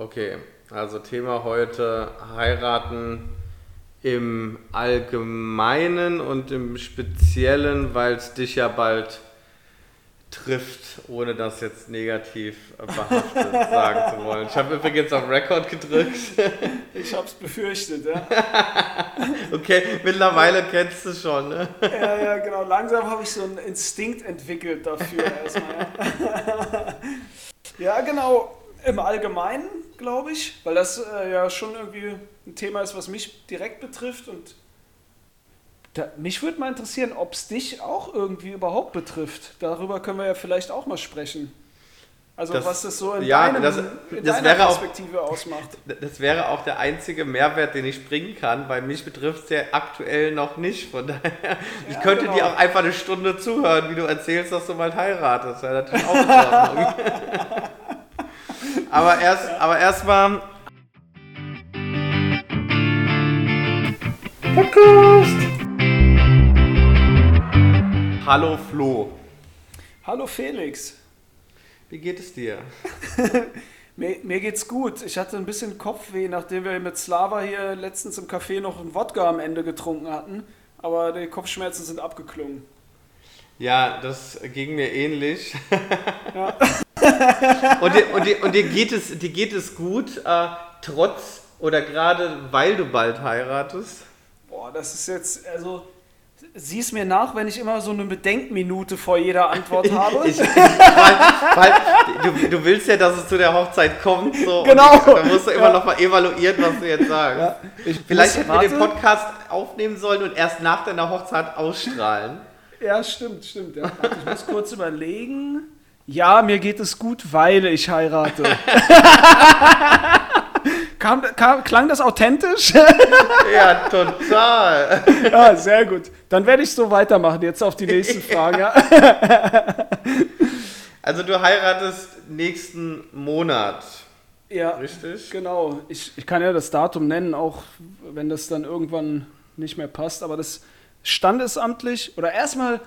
Okay, also Thema heute heiraten im Allgemeinen und im Speziellen, weil es dich ja bald trifft, ohne das jetzt negativ behaftet sagen zu wollen. Ich habe übrigens auf Record gedrückt. Ich habe es befürchtet, ja. okay, mittlerweile kennst du schon, ne? Ja, ja, genau. Langsam habe ich so einen Instinkt entwickelt dafür erstmal. Ja, genau. Im Allgemeinen, glaube ich, weil das äh, ja schon irgendwie ein Thema ist, was mich direkt betrifft und da, mich würde mal interessieren, ob es dich auch irgendwie überhaupt betrifft. Darüber können wir ja vielleicht auch mal sprechen. Also das, was das so in, ja, deinem, das, in das deiner Perspektive auch, ausmacht. Das wäre auch der einzige Mehrwert, den ich bringen kann, weil mich betrifft es ja aktuell noch nicht. Von daher, ja, ich könnte genau. dir auch einfach eine Stunde zuhören, wie du erzählst, dass du mal heiratest. Ja, natürlich auch. aber erst, aber erstmal. Podcast! Hallo Flo. Hallo Felix. Wie geht es dir? mir, mir geht's gut. Ich hatte ein bisschen Kopfweh, nachdem wir mit Slava hier letztens im Café noch einen Wodka am Ende getrunken hatten. Aber die Kopfschmerzen sind abgeklungen. Ja, das ging mir ähnlich. Ja. und, dir, und, dir, und dir, geht es, dir geht es gut, äh, trotz oder gerade weil du bald heiratest? Boah, das ist jetzt, also Sieh es mir nach, wenn ich immer so eine Bedenkminute vor jeder Antwort habe. ich, ich, weil, du, du, willst ja, dass es zu der Hochzeit kommt. So, genau. Da musst du immer ja. noch mal evaluieren, was du jetzt sagst. Ja. Vielleicht hätten wir den Podcast aufnehmen sollen und erst nach deiner Hochzeit ausstrahlen. Ja, stimmt, stimmt. Ja. Ich muss kurz überlegen. Ja, mir geht es gut, weil ich heirate. Kam, kam, klang das authentisch? ja, total. Ja, sehr gut. Dann werde ich so weitermachen, jetzt auf die nächsten Fragen. Ja. Also du heiratest nächsten Monat. Ja, richtig. Genau. Ich, ich kann ja das Datum nennen, auch wenn das dann irgendwann nicht mehr passt. Aber das standesamtlich, oder erstmal,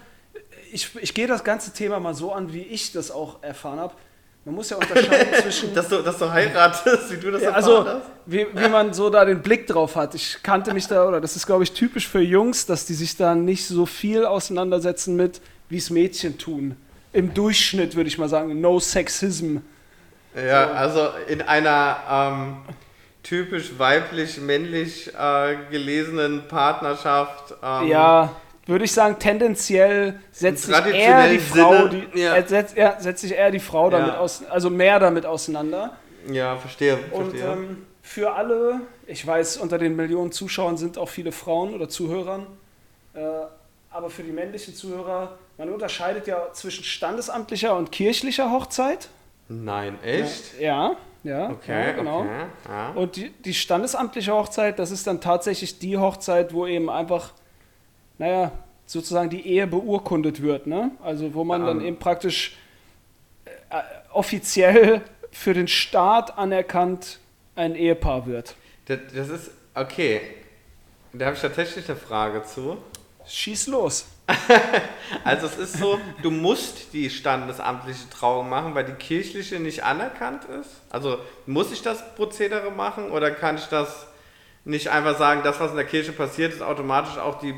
ich, ich gehe das ganze Thema mal so an, wie ich das auch erfahren habe. Man muss ja unterscheiden zwischen. dass, du, dass du heiratest, wie du das ja, Also, wie, wie man so da den Blick drauf hat. Ich kannte mich da, oder das ist, glaube ich, typisch für Jungs, dass die sich da nicht so viel auseinandersetzen mit, wie es Mädchen tun. Im Durchschnitt würde ich mal sagen, no Sexism. Ja, so. also in einer ähm, typisch weiblich-männlich äh, gelesenen Partnerschaft. Ähm, ja würde ich sagen, tendenziell setzt sich eher die Frau, die, ja. äh, setzt, ja, setzt sich eher die Frau damit ja. aus, also mehr damit auseinander. Ja, verstehe. Und Ähm, für alle, ich weiß, unter den Millionen Zuschauern sind auch viele Frauen oder Zuhörern, äh, aber für die männlichen Zuhörer, man unterscheidet ja zwischen standesamtlicher und kirchlicher Hochzeit. Nein, echt? Ja, ja, okay, ja, genau. Okay, ja. Und die, die standesamtliche Hochzeit, das ist dann tatsächlich die Hochzeit, wo eben einfach naja, sozusagen die Ehe beurkundet wird. Ne? Also wo man ja. dann eben praktisch äh, offiziell für den Staat anerkannt ein Ehepaar wird. Das, das ist, okay, da habe ich tatsächlich eine Frage zu. Schieß los. also es ist so, du musst die standesamtliche Trauung machen, weil die kirchliche nicht anerkannt ist. Also muss ich das Prozedere machen oder kann ich das nicht einfach sagen, das, was in der Kirche passiert, ist automatisch auch die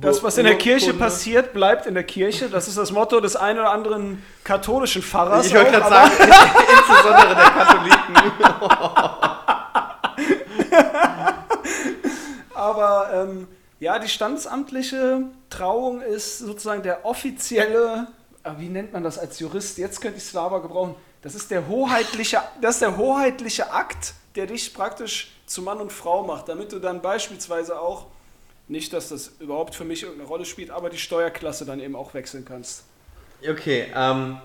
das, was in der Kirche passiert, bleibt in der Kirche. Das ist das Motto des einen oder anderen katholischen Pfarrers. Ich wollte gerade sagen, insbesondere der Katholiken. Aber ähm, ja, die standesamtliche Trauung ist sozusagen der offizielle, äh, wie nennt man das als Jurist? Jetzt könnte ich Slava gebrauchen. Das ist der hoheitliche, das ist der hoheitliche Akt, der dich praktisch zu Mann und Frau macht, damit du dann beispielsweise auch nicht, dass das überhaupt für mich irgendeine Rolle spielt, aber die Steuerklasse dann eben auch wechseln kannst. Okay, ähm,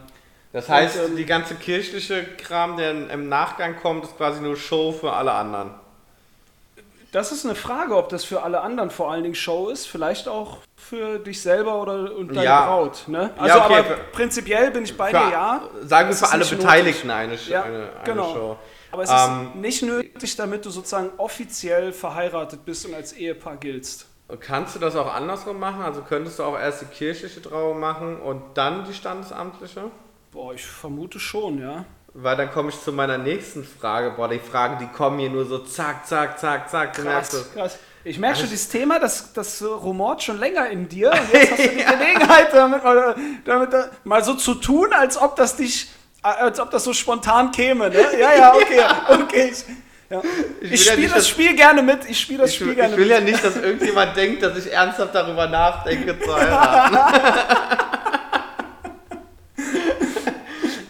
das heißt, Und, ähm, die ganze kirchliche Kram, der im Nachgang kommt, ist quasi nur Show für alle anderen. Das ist eine Frage, ob das für alle anderen vor allen Dingen Show ist, vielleicht auch für dich selber oder und deine ja. Braut. Ne? Also ja, okay. aber prinzipiell bin ich bei für, dir, ja. Sagen wir für alle Beteiligten eine, ja, eine, eine genau. Show. Aber es ähm, ist nicht nötig, damit du sozusagen offiziell verheiratet bist und als Ehepaar giltst. Kannst du das auch andersrum machen? Also könntest du auch erst die kirchliche Trauung machen und dann die standesamtliche? Boah, ich vermute schon, ja. Weil dann komme ich zu meiner nächsten Frage. Boah, die Fragen, die kommen hier nur so zack, zack, zack, zack. du merkst Krass, es. krass. Ich merke schon, dieses Thema, das, das rumort schon länger in dir. Und jetzt hast du die Gelegenheit, damit mal, damit da- mal so zu tun, als ob das dich, als ob das so spontan käme. Ne? Ja, ja, okay, okay. Ich, ja. Ich ich ja spiele nicht, das dass- Spiel gerne mit. Ich spiele das Ich, Spiel will- gerne ich will mit. ja nicht, dass irgendjemand denkt, dass ich ernsthaft darüber nachdenke zu heiraten.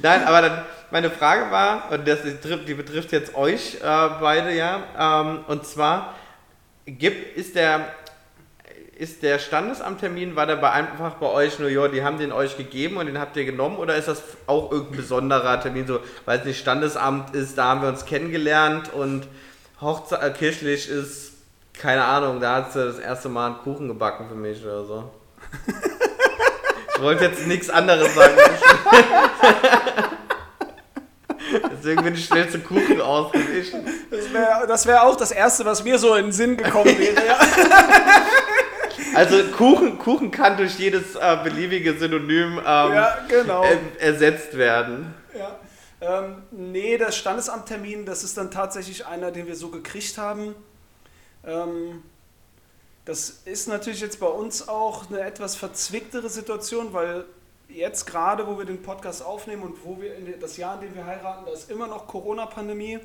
Nein, aber dann, meine Frage war, und das betrifft, die betrifft jetzt euch äh, beide, ja, ähm, und zwar, gibt, ist der, ist der Standesamttermin, war der bei einfach bei euch nur, ja, die haben den euch gegeben und den habt ihr genommen, oder ist das auch irgendein besonderer Termin, so, weil es nicht Standesamt ist, da haben wir uns kennengelernt und Hochzeit, äh, kirchlich ist, keine Ahnung, da hat sie das erste Mal einen Kuchen gebacken für mich oder so. Ich wollte jetzt nichts anderes sagen. Deswegen bin ich schnell zu Kuchen ausgewichen. Das wäre das wär auch das Erste, was mir so in den Sinn gekommen wäre. Ja. Also Kuchen, Kuchen kann durch jedes äh, beliebige Synonym ähm, Ja, genau. äh, ersetzt werden. Ja. Ähm, nee, der Standesamttermin, das ist dann tatsächlich einer, den wir so gekriegt haben. Ähm, das ist natürlich jetzt bei uns auch eine etwas verzwicktere Situation, weil jetzt gerade, wo wir den Podcast aufnehmen und wo wir in das Jahr, in dem wir heiraten, da ist immer noch Corona-Pandemie.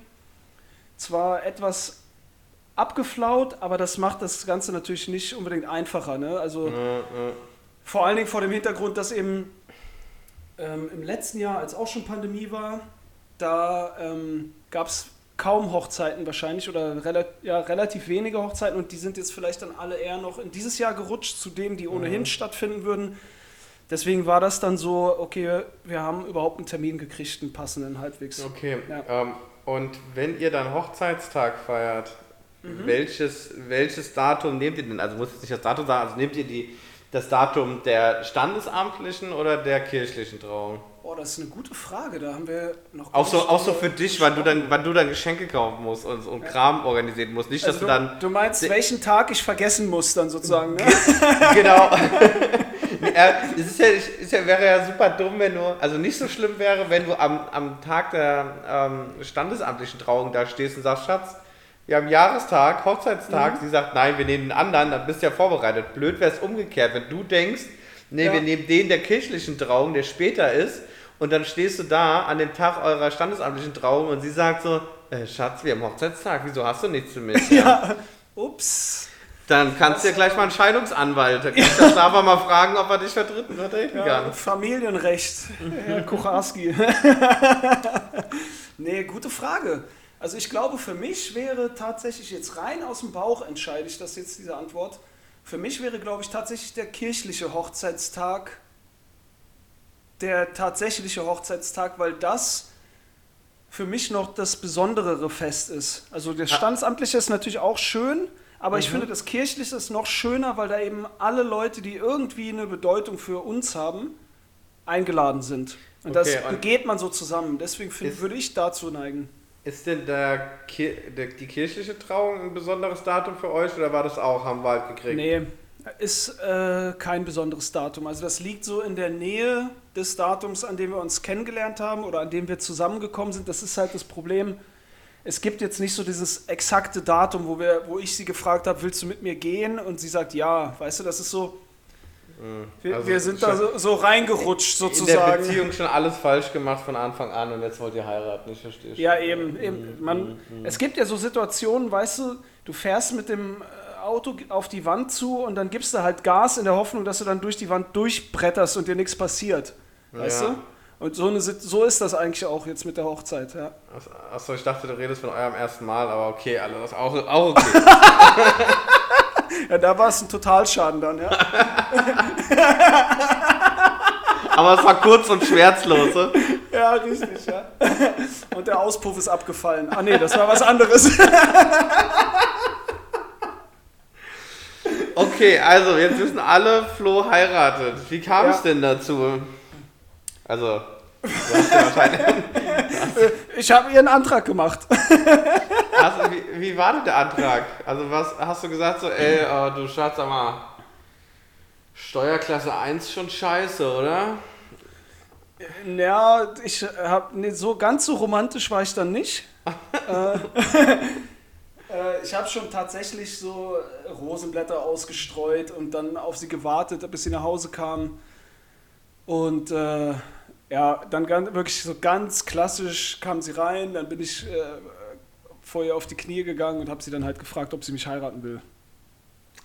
Zwar etwas abgeflaut, aber das macht das Ganze natürlich nicht unbedingt einfacher. Ne? Also Äh, äh. vor allen Dingen vor dem Hintergrund, dass eben ähm, im letzten Jahr, als auch schon Pandemie war, da ähm, gab es kaum Hochzeiten wahrscheinlich oder rela ja, relativ wenige Hochzeiten und die sind jetzt vielleicht dann alle eher noch in dieses Jahr gerutscht zu denen, die ohnehin stattfinden würden. Deswegen war das dann so, okay, wir haben überhaupt einen Termin gekriegt, einen passenden halbwegs. Okay. Ja. Ähm, und wenn ihr dann Hochzeitstag feiert, Mhm. welches, welches Datum nehmt ihr denn? Also muss jetzt nicht das Datum sagen, also nehmt ihr die, das Datum der standesamtlichen oder der kirchlichen Trauung? Oh, das ist eine gute Frage, da haben wir noch Auch so, auch so für dich, wann du dann, wann du dann Geschenke kaufen musst und, und Kram organisieren musst. Nicht, dass Also du dann du meinst, welchen Tag ich vergessen muss dann sozusagen, ne? genau. Ja, es ist ja, ist ja, wäre ja super dumm, wenn du, also nicht so schlimm wäre, wenn du am, am Tag der ähm, standesamtlichen Trauung da stehst und sagst, Schatz, wir haben Jahrestag, Hochzeitstag. Sie sagt, nein, wir nehmen den anderen, dann bist du ja vorbereitet. Blöd wäre es umgekehrt, wenn du denkst, nee, Ja. wir nehmen den der kirchlichen Trauung, der später ist, und dann stehst du da an dem Tag eurer standesamtlichen Trauung und sie sagt so, äh, Schatz, wir haben Hochzeitstag, wieso hast du nichts für mich? Ja. Ups. Dann kannst du ja gleich mal einen Scheidungsanwalt. Dann kannst du das aber mal fragen, ob er dich vertreten, vertreten Ja, kann. Familienrecht, Herr Kucharski. nee, gute Frage. Also ich glaube, für mich wäre tatsächlich jetzt rein aus dem Bauch entscheide ich das jetzt, diese Antwort. Für mich wäre, glaube ich, tatsächlich der kirchliche Hochzeitstag der tatsächliche Hochzeitstag, weil das für mich noch das besonderere Fest ist. Also der standesamtliche ist natürlich auch schön, aber ich finde das kirchliche ist noch schöner, weil da eben alle Leute, die irgendwie eine Bedeutung für uns haben, eingeladen sind. Und Okay, das und- geht man so zusammen. Deswegen find, würde ich dazu neigen. Ist denn der, der, die kirchliche Trauung ein besonderes Datum für euch oder war das auch, haben wir halt gekriegt? Nee, ist äh, kein besonderes Datum. Also das liegt so in der Nähe des Datums, an dem wir uns kennengelernt haben oder an dem wir zusammengekommen sind. Das ist halt das Problem. Es gibt jetzt nicht so dieses exakte Datum, wo, wir, wo ich sie gefragt habe, willst du mit mir gehen? Und sie sagt ja. Weißt du, das ist so, wir, Also wir sind da so, so reingerutscht In der sozusagen. Beziehung schon alles falsch gemacht von Anfang an und jetzt wollt ihr heiraten, ich verstehe. Ja, eben. eben. Man, Es gibt ja so Situationen, weißt du, du fährst mit dem äh, Auto auf die Wand zu und dann gibst du halt Gas in der Hoffnung, dass du dann durch die Wand durchbretterst und dir nichts passiert. Weißt Ja. du? Und so, eine, so ist das eigentlich auch jetzt mit der Hochzeit. Ja. Achso, ich dachte, du redest von eurem ersten Mal, aber okay, alles das auch, auch okay. ja, da war es ein Totalschaden dann, ja. aber es war kurz und schmerzlos. ne? Ja, richtig, ja. Und der Auspuff ist abgefallen. Ah, nee, das war was anderes. Okay, also jetzt wissen alle, Flo heiratet. Wie kam es Ja. denn dazu? Also, wahrscheinlich. Ich habe ihr einen Antrag gemacht. Hast, wie, wie war denn der Antrag? Also, was hast du gesagt? So, ey, äh, du Schatz, sag mal, Steuerklasse 1 schon scheiße, oder? Ja, ich habe nee, so ganz so romantisch war ich dann nicht. äh, äh, ich habe schon tatsächlich so Rosenblätter ausgestreut und dann auf sie gewartet, bis sie nach Hause kam. Und äh, ja, dann ganz, wirklich so ganz klassisch kam sie rein, dann bin ich äh, vor ihr auf die Knie gegangen und habe sie dann halt gefragt, ob sie mich heiraten will.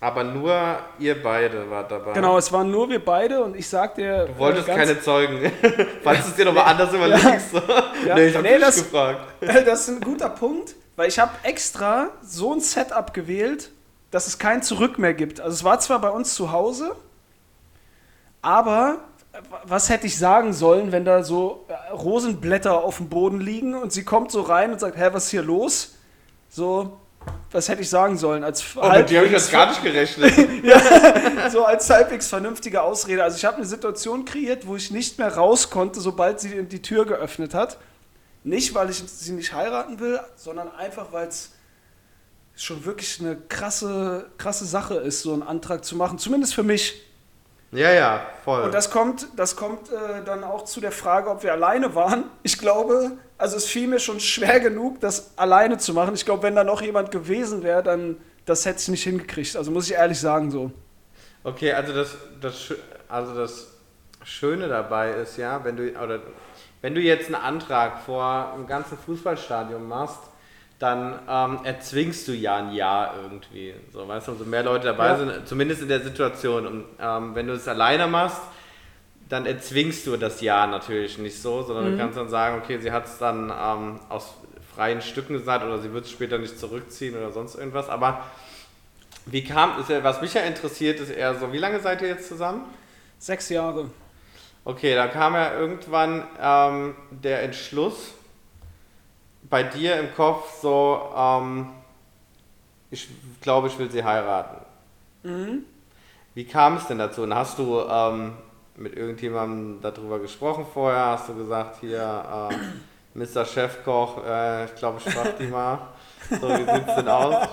Aber nur ihr beide wart dabei. Genau, es waren nur wir beide und ich sagte dir. Du wolltest keine Zeugen. Falls du es dir nochmal anders überlegst. Ja. ja. Nee, ich habe nee, das, gefragt. Das ist ein guter Punkt, weil ich habe extra so ein Setup gewählt, dass es kein Zurück mehr gibt. Also es war zwar bei uns zu Hause, aber was hätte ich sagen sollen, wenn da so äh, Rosenblätter auf dem Boden liegen und sie kommt so rein und sagt, hä, was ist hier los? So, was hätte ich sagen sollen? Als oh, mit dir habe ich jetzt gar nicht gerechnet. ja, so als halbwegs vernünftige Ausrede. Also ich habe eine Situation kreiert, wo ich nicht mehr raus konnte, sobald sie die Tür geöffnet hat. Nicht, weil ich sie nicht heiraten will, sondern einfach, weil es schon wirklich eine krasse, krasse Sache ist, so einen Antrag zu machen. Zumindest für mich. Ja, ja, voll. Und das kommt, das kommt äh, dann auch zu der Frage, ob wir alleine waren. Ich glaube, also es fiel mir schon schwer genug, das alleine zu machen. Ich glaube, wenn da noch jemand gewesen wäre, dann das hätte ich nicht hingekriegt. Also muss ich ehrlich sagen so. Okay, also das, das, also das Schöne dabei ist ja, wenn du, oder wenn du jetzt einen Antrag vor einem ganzen Fußballstadion machst, dann ähm, erzwingst du ja ein Ja irgendwie. So, weißt du, umso mehr Leute dabei ja. sind, zumindest in der Situation. Und ähm, wenn du es alleine machst, dann erzwingst du das Ja natürlich nicht so, sondern mhm. du kannst dann sagen, okay, sie hat es dann ähm, aus freien Stücken gesagt oder sie wird es später nicht zurückziehen oder sonst irgendwas. Aber wie kam, ist ja, was mich ja interessiert, ist eher so, wie lange seid ihr jetzt zusammen? Sechs Jahre. Okay, da kam ja irgendwann ähm, der Entschluss, bei dir im Kopf so, ähm, ich glaube, ich will sie heiraten. Mhm. Wie kam es denn dazu? Und hast du ähm, mit irgendjemandem darüber gesprochen vorher? Hast du gesagt, hier, äh, Mr. Chefkoch, äh, ich glaube, ich frage die mal. So, wie sieht es denn aus?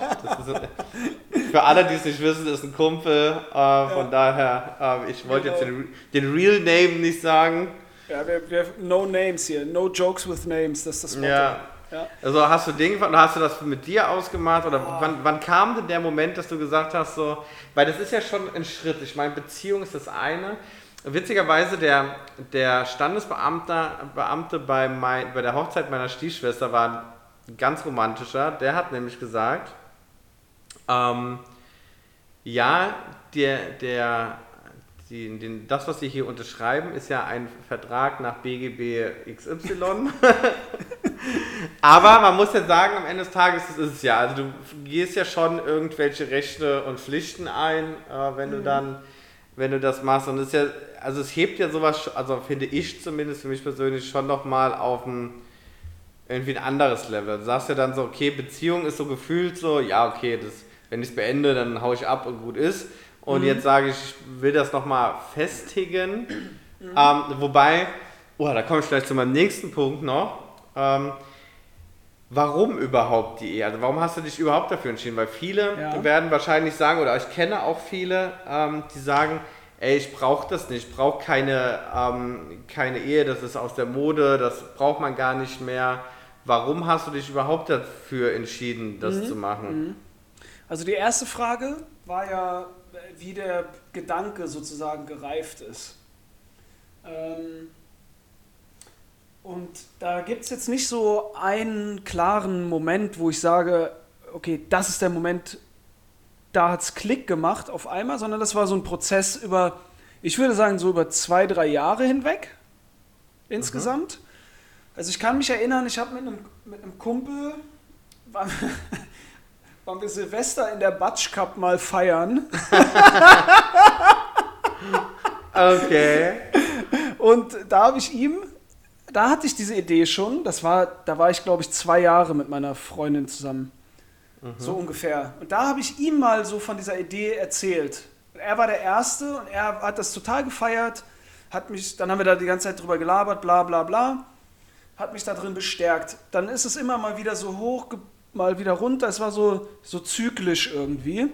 Ist, für alle, die es nicht wissen, ist ein Kumpel. Äh, von ja. daher, äh, ich wollte genau. jetzt den, den Real Name nicht sagen. Ja, wir, wir no names hier, no jokes with names, das ist das Motto. Ja, ja. Also hast du Ding, hast du das mit dir ausgemacht oder oh. wann, wann, kam denn der Moment, dass du gesagt hast, so, weil das ist ja schon ein Schritt. Ich meine, Beziehung ist das eine. Witzigerweise, der, der Standesbeamte Beamte bei, mein, bei der Hochzeit meiner Stiefschwester war ein ganz romantischer. Der hat nämlich gesagt, ähm, ja, der, der die, den, das, was Sie hier unterschreiben, ist ja ein Vertrag nach BGB XY. Aber man muss ja sagen, am Ende des Tages ist es ja. Also du gehst ja schon irgendwelche Rechte und Pflichten ein, äh, wenn mhm. du dann, wenn du das machst. Und es ist ja, also es hebt ja sowas, also finde ich zumindest für mich persönlich schon nochmal auf ein irgendwie ein anderes Level. Du sagst ja dann so, okay, Beziehung ist so gefühlt so, ja, okay, das, wenn ich es beende, dann haue ich ab und gut ist. Und mhm. jetzt sage ich, ich will das nochmal festigen. Mhm. Ähm, wobei, oh, da komme ich vielleicht zu meinem nächsten Punkt noch. Ähm, warum überhaupt die Ehe? Also warum hast du dich überhaupt dafür entschieden? Weil viele ja. werden wahrscheinlich sagen, oder ich kenne auch viele, ähm, die sagen, ey, ich brauche das nicht, ich brauche keine, ähm, keine Ehe, das ist aus der Mode, das braucht man gar nicht mehr. Warum hast du dich überhaupt dafür entschieden, das mhm. zu machen? Also die erste Frage war ja, wie der Gedanke sozusagen gereift ist. Ähm, und da gibt es jetzt nicht so einen klaren Moment, wo ich sage, okay, das ist der Moment, da hat es Klick gemacht auf einmal, sondern das war so ein Prozess über, ich würde sagen, so über zwei, drei Jahre hinweg insgesamt. Mhm. Also ich kann mich erinnern, ich habe mit einem, mit einem Kumpel, waren wir Silvester in der Batsch Cup mal feiern. okay. Und da habe ich ihm, da hatte ich diese Idee schon. Das war, da war ich glaube ich zwei Jahre mit meiner Freundin zusammen, mhm. so ungefähr. Und da habe ich ihm mal so von dieser Idee erzählt. Er war der Erste und er hat das total gefeiert. Hat mich, dann haben wir da die ganze Zeit drüber gelabert, bla bla bla. Hat mich da drin bestärkt. Dann ist es immer mal wieder so hochgeblieben mal wieder runter. Es war so, so zyklisch irgendwie.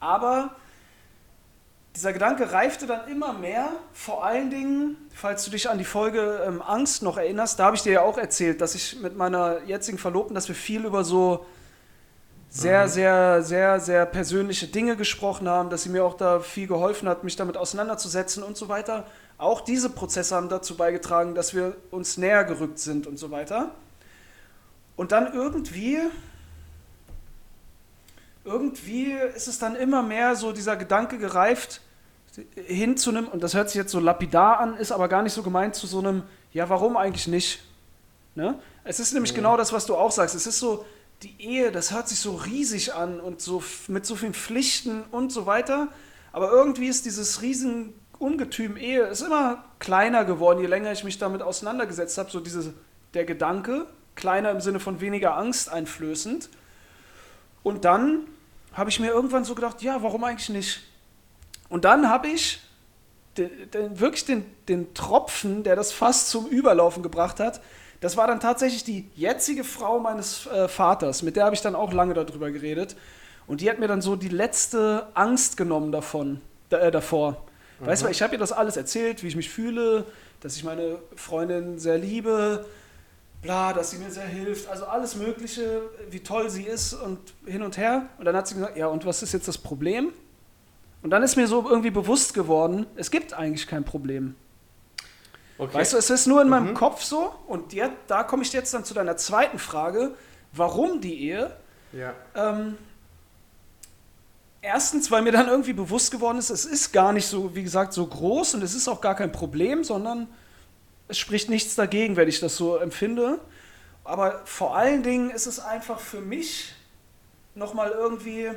Aber dieser Gedanke reifte dann immer mehr, vor allen Dingen, falls du dich an die Folge ähm, Angst noch erinnerst, da habe ich dir ja auch erzählt, dass ich mit meiner jetzigen Verlobten, dass wir viel über so sehr, mhm. sehr, sehr, sehr persönliche Dinge gesprochen haben, dass sie mir auch da viel geholfen hat, mich damit auseinanderzusetzen und so weiter. Auch diese Prozesse haben dazu beigetragen, dass wir uns näher gerückt sind und so weiter. Und dann irgendwie, irgendwie ist es dann immer mehr so dieser Gedanke gereift, hin zu einem, und das hört sich jetzt so lapidar an, ist aber gar nicht so gemeint, zu so einem, ja, warum eigentlich nicht? Ne? Es ist nämlich mhm. genau das, was du auch sagst. Es ist so, die Ehe, das hört sich so riesig an und so mit so vielen Pflichten und so weiter. Aber irgendwie ist dieses riesen Ungetüm Ehe ist immer kleiner geworden, je länger ich mich damit auseinandergesetzt habe. So diese, der Gedanke, kleiner im Sinne von weniger Angst einflößend. Und dann habe ich mir irgendwann so gedacht, ja, warum eigentlich nicht? Und dann habe ich den, den, wirklich den, den Tropfen, der das fast zum Überlaufen gebracht hat, das war dann tatsächlich die jetzige Frau meines äh, Vaters, mit der habe ich dann auch lange darüber geredet. Und die hat mir dann so die letzte Angst genommen davon, äh, davor. Mhm. Weißt du, ich habe ihr das alles erzählt, wie ich mich fühle, dass ich meine Freundin sehr liebe, bla, dass sie mir sehr hilft, also alles Mögliche, wie toll sie ist und hin und her. Und dann hat sie gesagt, ja, und was ist jetzt das Problem? Und dann ist mir so irgendwie bewusst geworden, es gibt eigentlich kein Problem. Okay. Weißt du, es ist nur in meinem mhm. Kopf so. Und jetzt, da komme ich jetzt dann zu deiner zweiten Frage. Warum die Ehe? Ja. Ähm, erstens, weil mir dann irgendwie bewusst geworden ist, es ist gar nicht so, wie gesagt, so groß und es ist auch gar kein Problem, sondern es spricht nichts dagegen, wenn ich das so empfinde. Aber vor allen Dingen ist es einfach für mich nochmal irgendwie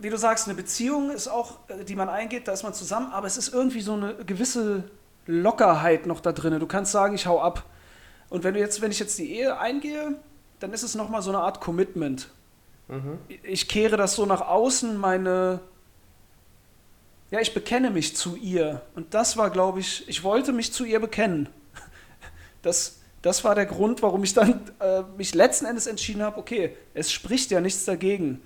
wie du sagst, eine Beziehung ist auch, die man eingeht, da ist man zusammen, aber es ist irgendwie so eine gewisse Lockerheit noch da drin. Du kannst sagen, ich hau ab. Und wenn du jetzt, wenn ich jetzt die Ehe eingehe, dann ist es nochmal so eine Art Commitment. Mhm. Ich kehre das so nach außen, meine. Ja, ich bekenne mich zu ihr. Und das war, glaube ich, ich wollte mich zu ihr bekennen. Das, das war der Grund, warum ich dann äh, mich letzten Endes entschieden habe, okay, es spricht ja nichts dagegen.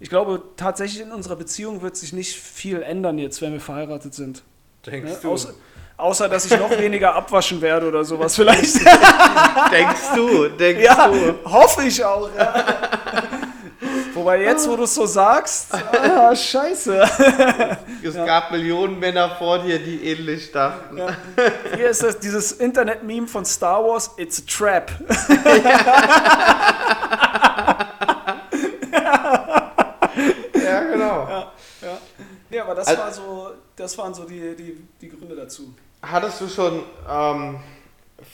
Ich glaube, tatsächlich in unserer Beziehung wird sich nicht viel ändern jetzt, wenn wir verheiratet sind. Denkst ja, du? Außer, außer, dass ich noch weniger abwaschen werde oder sowas vielleicht. denkst du? Denkst ja, du? hoffe ich auch. Ja. Wobei jetzt, wo du es so sagst, ah, scheiße. Es ja. gab Millionen Männer vor dir, die ähnlich dachten. Ja. Hier ist das, dieses Internet-Meme von Star Wars, It's a Trap. ja, genau. Ja, ja. Nee, aber das, also, war so, das waren so die, die, die Gründe dazu. Hattest du schon ähm,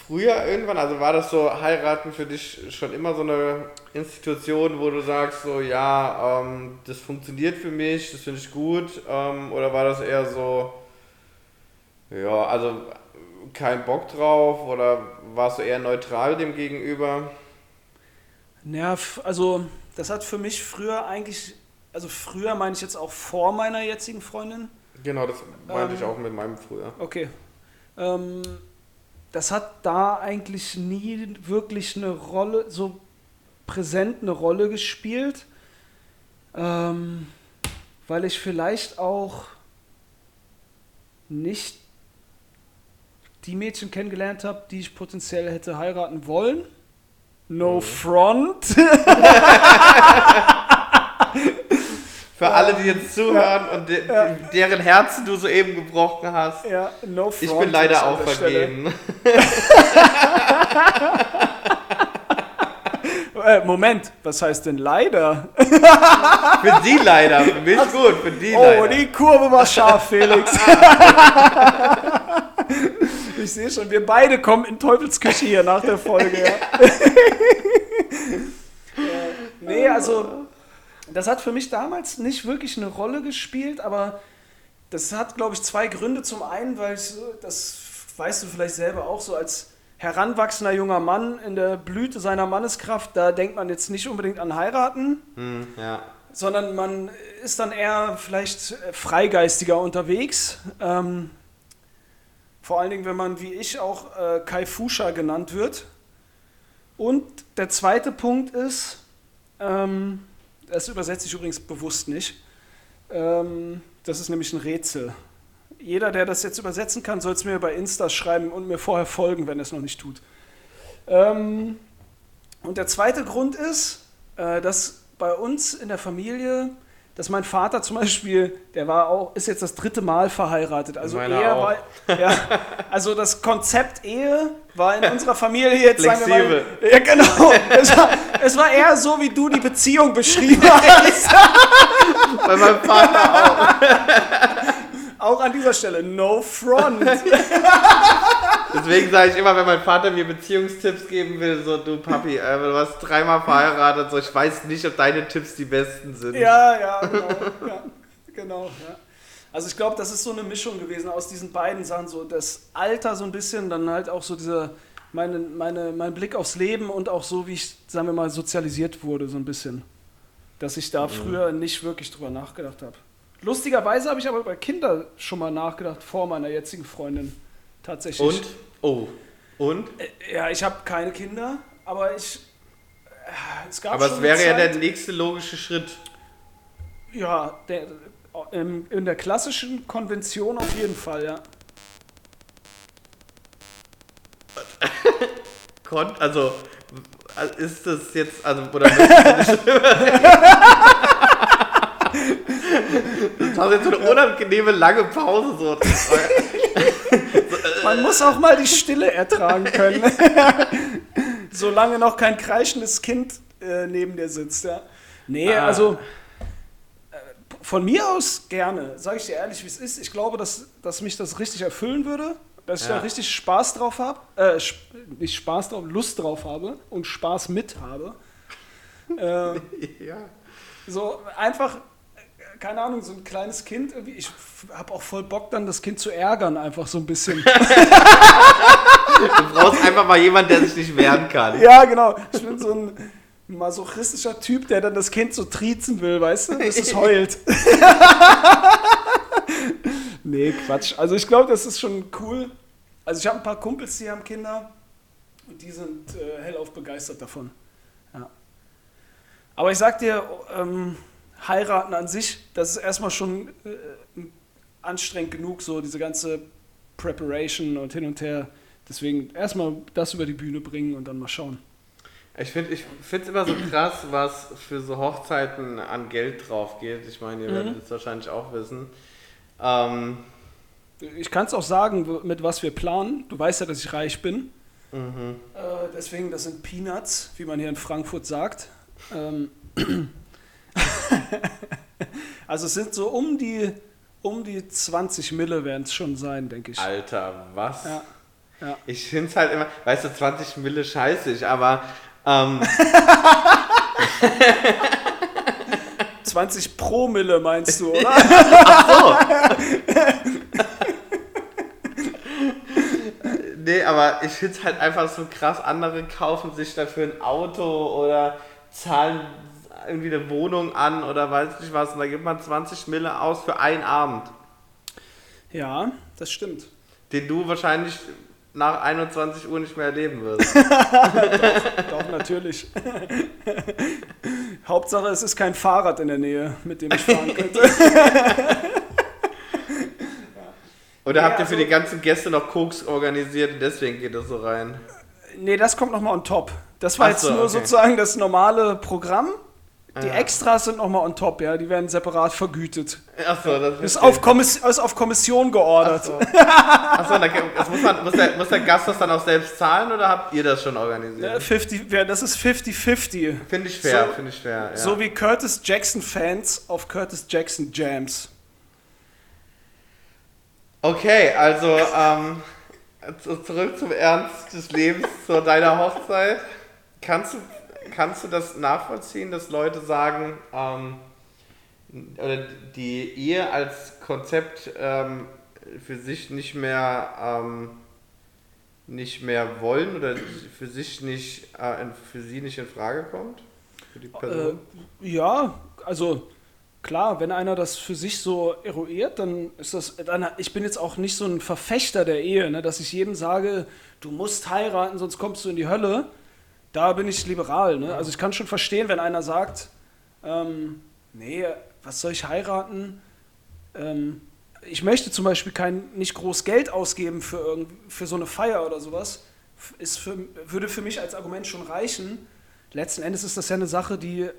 früher irgendwann, also war das so heiraten für dich schon immer so eine Institution, wo du sagst, so ja, ähm, das funktioniert für mich, das finde ich gut, ähm, oder war das eher so, ja, also kein Bock drauf oder warst du eher neutral dem gegenüber? Ja, also das hat für mich früher eigentlich also früher meine ich jetzt auch vor meiner jetzigen Freundin. Genau, das meinte ähm, ich auch mit meinem früher. Okay. Ähm, das hat da eigentlich nie wirklich eine Rolle, so präsent eine Rolle gespielt, ähm, weil ich vielleicht auch nicht die Mädchen kennengelernt habe, die ich potenziell hätte heiraten wollen. No mhm. front. Für ja. alle, die jetzt zuhören und de ja. deren Herzen du soeben gebrochen hast. Ja, no Ich bin leider auch vergeben. Äh, Moment, was heißt denn leider? für die leider, für mich also, gut, für die oh, leider. Oh, die Kurve war scharf, Felix. ich sehe schon, wir beide kommen in Teufelsküche hier nach der Folge. Ja. nee, also das hat für mich damals nicht wirklich eine Rolle gespielt, aber das hat, glaube ich, zwei Gründe. Zum einen, weil ich, das weißt du vielleicht selber auch so als heranwachsender junger Mann in der Blüte seiner Manneskraft, da denkt man jetzt nicht unbedingt an heiraten, hm, ja. sondern man ist dann eher vielleicht freigeistiger unterwegs. Ähm, vor allen Dingen, wenn man wie ich auch äh, Kai Fusha genannt wird. Und der zweite Punkt ist, ähm, das übersetze ich übrigens bewusst nicht. Ähm, das ist nämlich ein Rätsel. Jeder, der das jetzt übersetzen kann, soll es mir bei Insta schreiben und mir vorher folgen, wenn er es noch nicht tut. Ähm, und der zweite Grund ist, äh, dass bei uns in der Familie, dass mein Vater zum Beispiel, der war auch, ist jetzt das dritte Mal verheiratet. Also Meiner er auch. war, ja, also das Konzept Ehe war in unserer Familie jetzt, sagen wir mal, ja genau, es war, es war eher so, wie du die Beziehung beschrieben hast. Bei meinem Vater auch. Auch an dieser Stelle, no front. Deswegen sage ich immer, wenn mein Vater mir Beziehungstipps geben will, so du Papi, äh, du warst dreimal verheiratet, so ich weiß nicht, ob deine Tipps die besten sind. Ja, ja, genau. Ja, genau ja. Also ich glaube, das ist so eine Mischung gewesen aus diesen beiden Sachen, so das Alter so ein bisschen, dann halt auch so dieser, meine, meine, mein Blick aufs Leben und auch so, wie ich, sagen wir mal, sozialisiert wurde, so ein bisschen. Dass ich da früher nicht wirklich drüber nachgedacht habe. Lustigerweise habe ich aber über Kinder schon mal nachgedacht, vor meiner jetzigen Freundin. Tatsächlich. Und? Oh. Und? Äh, Ja, ich habe keine Kinder, aber ich. äh, Es gab Aber es wäre eine ja Zeit, der nächste logische Schritt. Ja, der, in, in der klassischen Konvention auf jeden Fall, ja. Kon also, ist das jetzt, also, oder Das war jetzt so eine unangenehme lange Pause. So. Man muss auch mal die Stille ertragen können. Solange noch kein kreischendes Kind äh, neben dir sitzt, ja. Nee, Ah. also äh, von mir aus gerne, sage ich dir ehrlich, wie es ist. Ich glaube, dass, dass mich das richtig erfüllen würde, dass ich Ja. da richtig Spaß drauf habe, äh, nicht Spaß drauf, Lust drauf habe und Spaß mit habe. äh, ja. So einfach, keine Ahnung, so ein kleines Kind irgendwie. Ich habe auch voll Bock dann, das Kind zu ärgern, einfach so ein bisschen. Du brauchst einfach mal jemanden, der sich nicht wehren kann. ja, genau. Ich bin so ein masochistischer Typ, der dann das Kind so triezen will, weißt du, bis es heult. nee, Quatsch. Also ich glaube, das ist schon cool. Also ich habe ein paar Kumpels, die haben Kinder und die sind äh, hellauf begeistert davon. Ja. Aber ich sag dir, ähm, heiraten an sich, das ist erstmal schon äh, anstrengend genug, so diese ganze Preparation und hin und her. Deswegen erstmal das über die Bühne bringen und dann mal schauen. Ich finde es immer so krass, was für so Hochzeiten an Geld drauf geht. Ich meine, ihr werdet es wahrscheinlich auch wissen. Ähm, Ich kann es auch sagen, mit was wir planen. Du weißt ja, dass ich reich bin. mhm. Äh, deswegen, das sind Peanuts, wie man hier in Frankfurt sagt. Ähm also es sind so um die, um die 20 Mille werden es schon sein, denke ich. Alter, was? Ja, ja. Ich finde es halt immer, weißt du, 20 Mille scheißig, aber ähm, 20 pro Mille meinst du, oder? nee, aber ich finde es halt einfach so krass. Andere kaufen sich dafür ein Auto oder zahlen irgendwie eine Wohnung an oder weiß nicht was. Und da gibt man 20 Mille aus für einen Abend, ja, das stimmt. den du wahrscheinlich nach 21 Uhr nicht mehr erleben wirst. Doch, natürlich. Hauptsache, es ist kein Fahrrad in der Nähe, mit dem ich fahren könnte. Oder Nee, habt ihr für also- die ganzen Gäste noch Koks organisiert und deswegen geht das so rein? Nee, das kommt nochmal on top. Das war Ach jetzt so, nur okay. sozusagen das normale Programm. Die Ja. Extras sind nochmal on top, ja. Die werden separat vergütet. Achso, das Ist auf, Kommiss ist auf Kommission geordert. Achso, Achso da, das muss, man, muss, der, muss der Gast das dann auch selbst zahlen oder habt ihr das schon Ja, organisiert? 50, ja, das ist 50-50. Finde ich fair, So- finde ich fair. Ja. So wie Curtis Jackson-Fans auf Curtis Jackson Jams. Okay, also ähm, zu- zurück zum Ernst des Lebens, zu deiner Hochzeit. Kannst du, kannst du das nachvollziehen, dass Leute sagen, ähm, oder die Ehe als Konzept ähm, für sich nicht mehr, ähm, nicht mehr wollen oder für sich nicht, äh, für sie nicht in Frage kommt? Für die Äh, Person? ja, also klar, wenn einer das für sich so eruiert, dann ist das. Dann, ich bin jetzt auch nicht so ein Verfechter der Ehe, ne, dass ich jedem sage, du musst heiraten, sonst kommst du in die Hölle. Da bin ich liberal. Ne? Also ich kann schon verstehen, wenn einer sagt, ähm, nee, was soll ich heiraten? Ähm, ich möchte zum Beispiel kein, nicht groß Geld ausgeben für, irgend, für so eine Feier oder sowas. Ist für, würde für mich als Argument schon reichen. Letzten Endes ist das ja eine Sache, die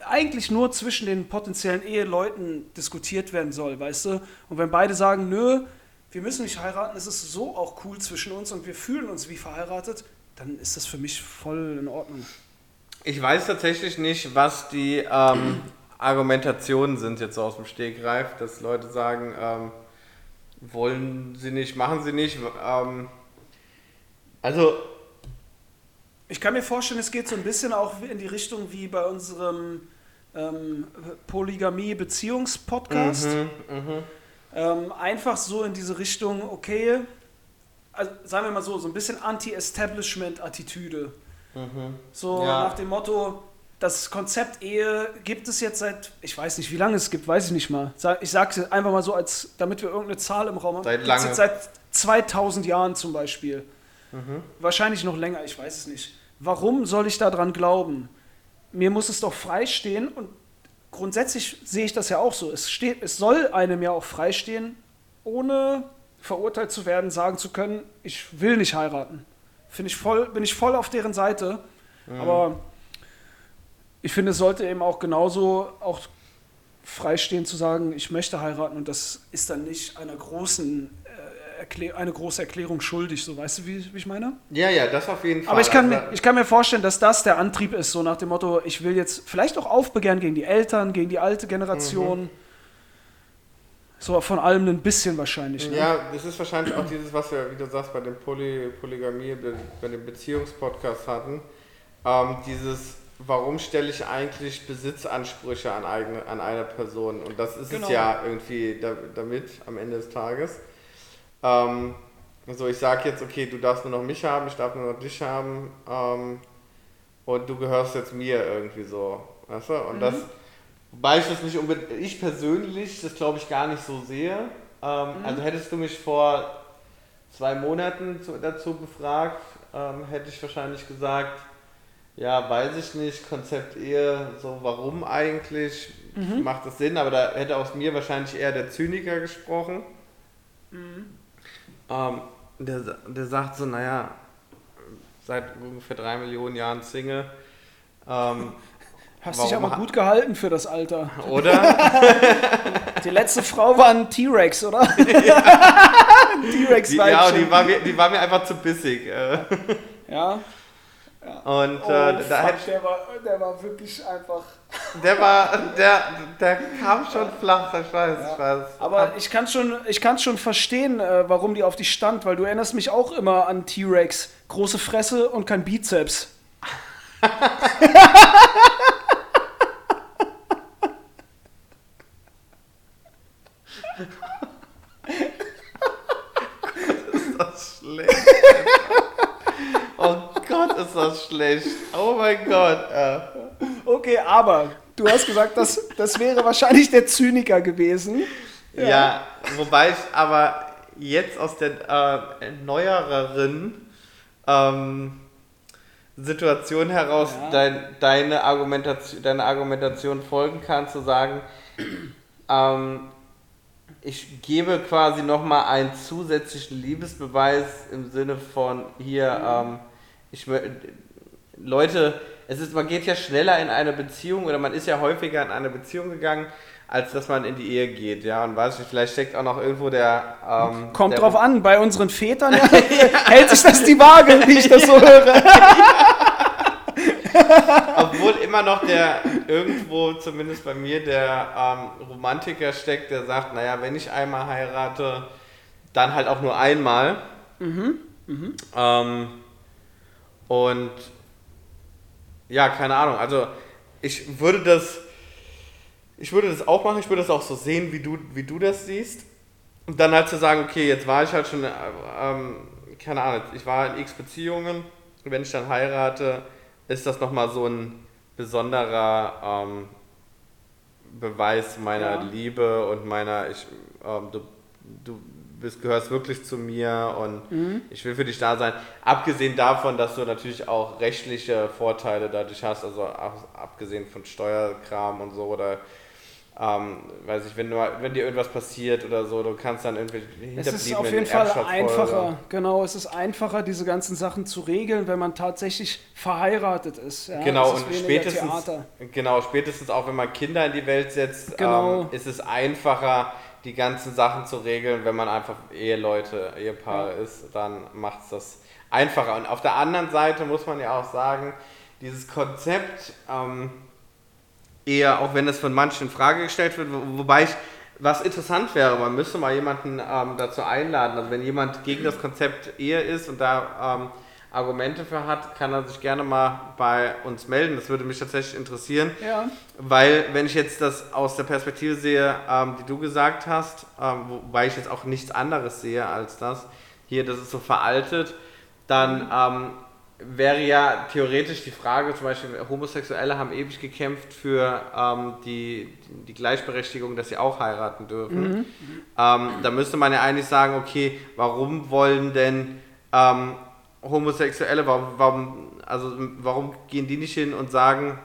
eigentlich nur zwischen den potenziellen Eheleuten diskutiert werden soll, weißt du? Und wenn beide sagen, nö, wir müssen nicht heiraten, es ist so auch cool zwischen uns und wir fühlen uns wie verheiratet, dann ist das für mich voll in Ordnung. Ich weiß tatsächlich nicht, was die ähm, Argumentationen sind jetzt aus dem Stegreif, dass Leute sagen, ähm, wollen sie nicht, machen sie nicht. Ähm, also. Ich kann mir vorstellen, es geht so ein bisschen auch in die Richtung wie bei unserem ähm, Polygamie-Beziehungspodcast. Mhm, mh. ähm, einfach so in diese Richtung, okay, also sagen wir mal so, so ein bisschen Anti-Establishment-Attitüde. Mhm. So ja. nach dem Motto, das Konzept Ehe gibt es jetzt seit, ich weiß nicht, wie lange es gibt, weiß ich nicht mal. Ich sage es einfach mal so, als damit wir irgendeine Zahl im Raum haben. Seit lange. Seit 2000 Jahren zum Beispiel. Mhm. Wahrscheinlich noch länger, ich weiß es nicht. Warum soll ich daran glauben? Mir muss es doch freistehen und grundsätzlich sehe ich das ja auch so. Es, steht, es soll einem ja auch freistehen, ohne verurteilt zu werden, sagen zu können, ich will nicht heiraten. Finde ich voll, bin ich voll auf deren Seite. Mhm. Aber ich finde, es sollte eben auch genauso auch freistehen zu sagen, ich möchte heiraten und das ist dann nicht einer großen äh, eine große Erklärung schuldig, so weißt du, wie, wie, ich meine? Ja, ja, das auf jeden Fall. Aber ich kann, also, ich kann mir vorstellen, dass das der Antrieb ist, so nach dem Motto, ich will jetzt vielleicht auch aufbegehren gegen die Eltern, gegen die alte Generation. Mhm. So von allem ein bisschen wahrscheinlich. Ne? Ja, das ist wahrscheinlich auch dieses, was wir, wie du sagst, bei dem Poly, Polygamie, bei dem Beziehungspodcast hatten. Ähm, dieses warum stelle ich eigentlich Besitzansprüche an, eigene, an eine Person? Und das ist genau. es ja irgendwie da, damit am Ende des Tages. Ähm, also ich sage jetzt, okay, du darfst nur noch mich haben, ich darf nur noch dich haben ähm, und du gehörst jetzt mir irgendwie so. Weißt du? Und mhm. das, wobei ich das nicht unbedingt, ich persönlich das glaube ich gar nicht so sehe. Ähm, mhm. Also hättest du mich vor zwei Monaten zu, dazu befragt, ähm, hätte ich wahrscheinlich gesagt, ja, weiß ich nicht, Konzept eher so, warum eigentlich, mhm. macht das Sinn, aber da hätte aus mir wahrscheinlich eher der Zyniker gesprochen. Mhm. Ähm, der, der sagt so, naja, seit ungefähr drei Millionen Jahren Single. Ähm, Hast dich aber gut gehalten für das Alter. Oder? die letzte Frau war ein T-Rex, oder? T-Rex Ja, die war, mir, die war mir einfach zu bissig. Äh. Ja. Ja. Und oh, äh, da fuck, der, war, der war wirklich einfach. Der war, der, der kam schon flach, ich weiß, ja. ich weiß. Aber ich kann schon, ich kann schon verstehen, äh, warum die auf dich stand, weil du erinnerst mich auch immer an T-Rex. Große Fresse und kein Bizeps. Schlecht. Gott, ist das schlecht. Oh mein Gott. Ja. Okay, aber du hast gesagt, das, das wäre wahrscheinlich der Zyniker gewesen. Ja, ja wobei ich aber jetzt aus der äh, neuereren ähm, Situation heraus ja. dein, deine, Argumentation, deine Argumentation folgen kann, zu sagen, ähm, ich gebe quasi nochmal einen zusätzlichen Liebesbeweis im Sinne von hier, ähm, ich Leute, es ist, man geht ja schneller in eine Beziehung oder man ist ja häufiger in eine Beziehung gegangen, als dass man in die Ehe geht, ja. Und weiß nicht, vielleicht steckt auch noch irgendwo der. Ähm, Kommt der drauf an, bei unseren Vätern ja, hält sich das die Waage, wie ich das so höre. Obwohl immer noch der irgendwo, zumindest bei mir, der ähm, Romantiker steckt, der sagt, naja, wenn ich einmal heirate, dann halt auch nur einmal. Mhm. Mhm. Ähm, und ja, keine Ahnung. Also ich würde das, ich würde das auch machen. Ich würde das auch so sehen, wie du, wie du das siehst. Und dann halt zu sagen, okay, jetzt war ich halt schon, ähm, keine Ahnung, ich war in x Beziehungen. Wenn ich dann heirate, ist das nochmal so ein besonderer ähm, Beweis meiner ja. Liebe und meiner, ich, ähm, du, du bist, gehörst wirklich zu mir und mhm. ich will für dich da sein. Abgesehen davon, dass du natürlich auch rechtliche Vorteile dadurch hast, also abgesehen von Steuerkram und so oder ähm, weiß ich, wenn, du, wenn dir irgendwas passiert oder so, du kannst dann irgendwie Es ist auf jeden Fall einfacher, genau, es ist einfacher, diese ganzen Sachen zu regeln, wenn man tatsächlich verheiratet ist. Ja? Genau, ist und spätestens, Theater. genau, spätestens auch wenn man Kinder in die Welt setzt, genau. ähm, ist es einfacher, die ganzen Sachen zu regeln, wenn man einfach Eheleute, Ehepaar ja. ist, dann macht es das einfacher. Und auf der anderen Seite muss man ja auch sagen, dieses Konzept, ähm, eher, auch wenn das von manchen in Frage gestellt wird, wobei ich, was interessant wäre, man müsste mal jemanden ähm, dazu einladen, also wenn jemand gegen das Konzept Ehe ist und da ähm, Argumente für hat, kann er sich gerne mal bei uns melden. Das würde mich tatsächlich interessieren. Ja. Weil, wenn ich jetzt das aus der Perspektive sehe, ähm, die du gesagt hast, ähm, wobei ich jetzt auch nichts anderes sehe als das, hier, das ist so veraltet, dann mhm. ähm, wäre ja theoretisch die Frage, zum Beispiel Homosexuelle haben ewig gekämpft für ähm, die, die Gleichberechtigung, dass sie auch heiraten dürfen. Mhm. Ähm, da müsste man ja eigentlich sagen, okay, warum wollen denn ähm, Homosexuelle, warum, warum, also, warum gehen die nicht hin und sagen,